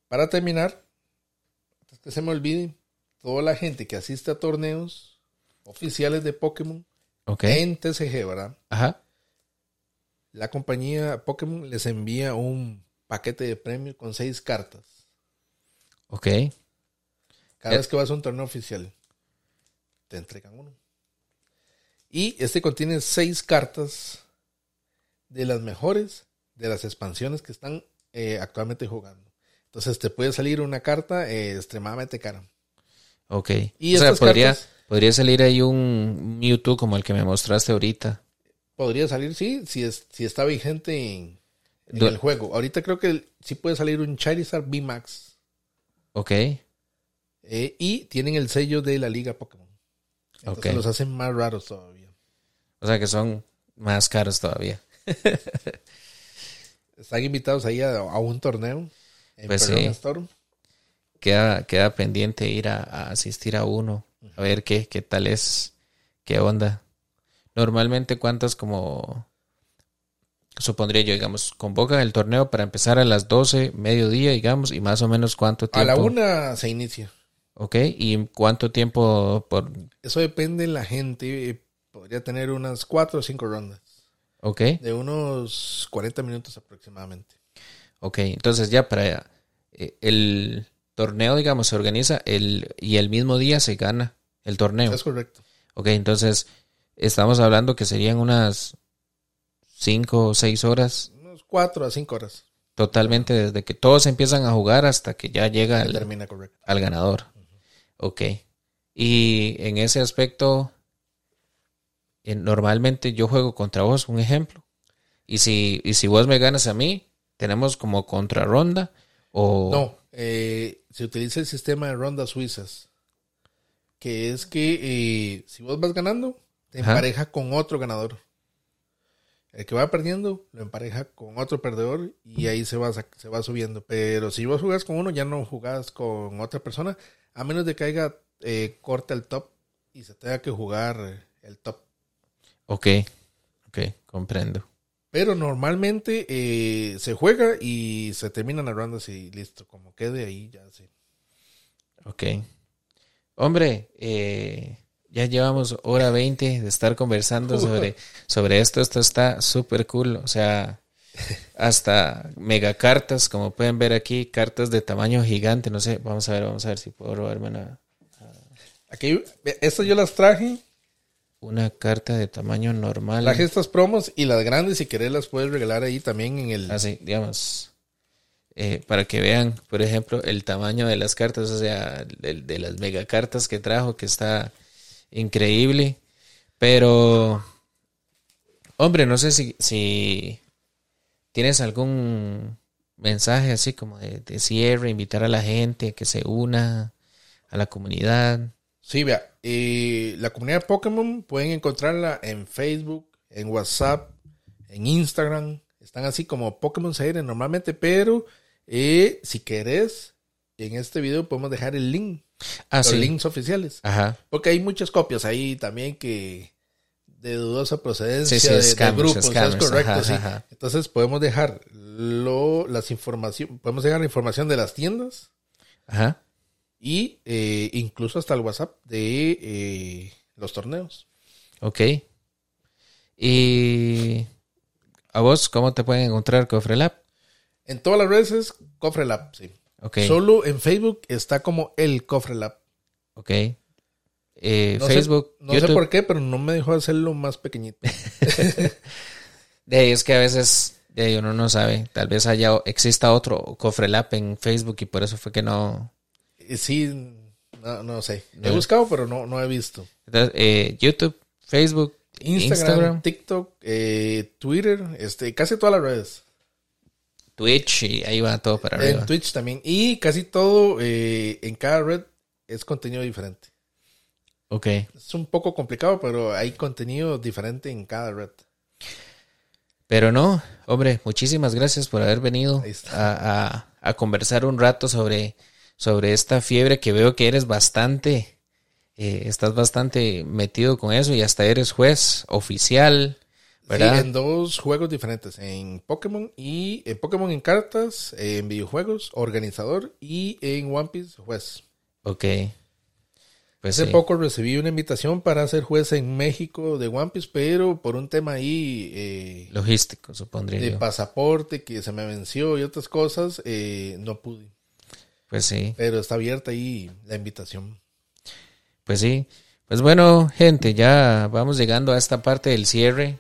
Para terminar, antes que se me olvide, toda la gente que asiste a torneos oficiales de Pokémon ok. en TCG, ¿verdad? Ajá. La compañía Pokémon les envía un paquete de premio con seis cartas. Ok. Cada Eh. vez que vas a un torneo oficial, te entregan uno. Y este contiene seis cartas de las mejores de las expansiones que están eh, actualmente jugando. Entonces te puede salir una carta eh, extremadamente cara. Ok. Y o sea, podría, cartas- podría salir ahí un Mewtwo como el que me mostraste ahorita. Podría salir, sí, si, es, si está vigente en, en el juego. Ahorita creo que sí puede salir un Charizard VMAX. Ok. Eh, y tienen el sello de la Liga Pokémon. Entonces los hacen más raros todavía. O sea que son más caros todavía. (laughs) Están invitados ahí a, a un torneo en Pues sí. Store. Queda, queda pendiente ir a, a asistir a uno. A ver qué, qué tal es. Qué onda. Normalmente cuántas como... Supondría yo, digamos, convocan el torneo para empezar a las 12, mediodía, digamos, y más o menos cuánto A tiempo. la una se inicia. Ok, y cuánto tiempo por... Eso depende de la gente. eh, Podría tener unas cuatro o cinco rondas. Ok, De unos 40 minutos aproximadamente. ok, entonces ya para eh, el torneo, digamos, se organiza el, y el mismo día se gana el torneo. Es correcto. Ok, entonces estamos hablando que serían unas 5 o 6 horas Unos cuatro a cinco horas. totalmente desde que todos empiezan a jugar hasta que ya llega al, termina correcto. al ganador. Ok. Y en ese aspecto, eh, normalmente yo juego contra vos, un ejemplo. Y si, y si vos me ganas a mí, tenemos como contrarronda o... No, eh, se utiliza el sistema de rondas suizas. Que es que eh, si vos vas ganando, te Ajá. empareja con otro ganador. El que va perdiendo lo empareja con otro perdedor y ahí se va, se va subiendo. Pero si vos jugás con uno, ya no jugás con otra persona, a menos de que haya eh, corte el top y se tenga que jugar eh, el top. Ok, ok, comprendo. Pero normalmente eh, se juega y se terminan las rondas y listo. Como quede ahí, ya sí. Ok. Hombre, eh, ya llevamos hora 20 de estar conversando (laughs) sobre, sobre esto. Esto está súper cool. O sea, hasta mega cartas, como pueden ver aquí, cartas de tamaño gigante. No sé, vamos a ver, vamos a ver si puedo robarme una, Aquí, estas yo las traje. una carta de tamaño normal. Traje estas promos y las grandes, si querés, las puedes regalar ahí también en el. Así, digamos, eh, para que vean, por ejemplo, el tamaño de las cartas, o sea, de, de las mega cartas que trajo, que está increíble. Pero, hombre, no sé si, si tienes algún mensaje así como de, de cierre, invitar a la gente que se una a la comunidad. Sí, vea. eh, la comunidad de Pokémon pueden encontrarla en Facebook, en WhatsApp, en Instagram. Están así como Pokémon CR normalmente, pero eh, si querés, en este video podemos dejar el link, Ah, los sí. links oficiales. Ajá. Porque hay muchas copias ahí también que de dudosa procedencia Sí, sí, de, grupos, scammers, es correcto, ajá, sí. ajá. Entonces podemos dejar lo, las información, podemos dejar la información de las tiendas Ajá. y eh, incluso hasta el WhatsApp de eh, los torneos. Ok. Y a vos, ¿cómo te pueden encontrar Cofrelab? En todas las redes es Cofre Lab, sí. Ok. Solo en Facebook está como el Cofre Lab. Ok. Eh, No sé- Facebook, no sé por qué, pero no me dejó hacerlo más pequeñito. (laughs) De ahí es que a veces de ahí uno no sabe. Tal vez haya exista otro Cofrelab en Facebook y por eso fue que no. Eh, sí, no, no sé. He No. buscado, pero no, no he visto. Entonces, eh, YouTube, Facebook, Instagram, Instagram, TikTok, eh, Twitter, este, casi todas las redes. Twitch y ahí va todo para arriba. En Twitch también. Y casi todo eh, en cada red es contenido diferente. Ok. Es un poco complicado, pero hay contenido diferente en cada red. Pero no, hombre, muchísimas gracias por haber venido a- a conversar un rato sobre, sobre esta fiebre que veo que eres bastante, eh, estás bastante metido con eso y hasta eres juez oficial, ¿verdad? Sí, en dos juegos diferentes, en Pokémon y en Pokémon en cartas, en videojuegos, organizador y en One Piece juez. Ok. Pues Hace sí. poco recibí una invitación para ser juez en México de One Piece, pero por un tema ahí eh, Logístico, supondría de yo. pasaporte que se me venció y otras cosas, eh, no pude. Pues sí. Pero está abierta ahí la invitación. Pues sí. Pues bueno, gente, ya vamos llegando a esta parte del cierre.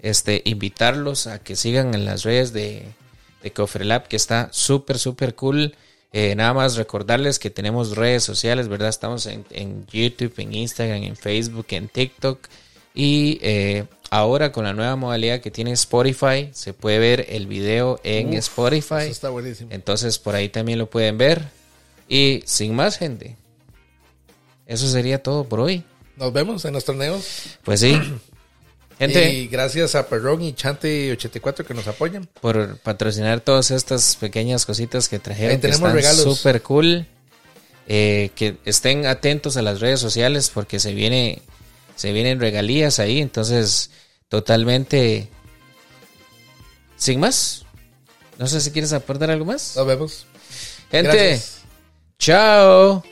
Este, invitarlos a que sigan en las redes de, de Cofrelab, que está súper, súper cool. Eh, nada más recordarles que tenemos redes sociales, ¿verdad? Estamos en, en YouTube, en Instagram, en Facebook, en TikTok. Y eh, ahora con la nueva modalidad que tiene Spotify, se puede ver el video en Uf, Spotify. Eso está buenísimo. Entonces por ahí también lo pueden ver. Y sin más, gente. Eso sería todo por hoy. Nos vemos en los torneos. Pues sí. (clears throat) Gente, Y gracias a Perrón y Chante84 que nos apoyan. por patrocinar todas estas pequeñas cositas que trajeron. Ahí que tenemos están regalos. súper cool. Eh, que estén atentos a las redes sociales porque se viene se vienen regalías ahí. Entonces, totalmente. Sin más. No sé si quieres aportar algo más. Nos vemos. Gente, Gracias. chao.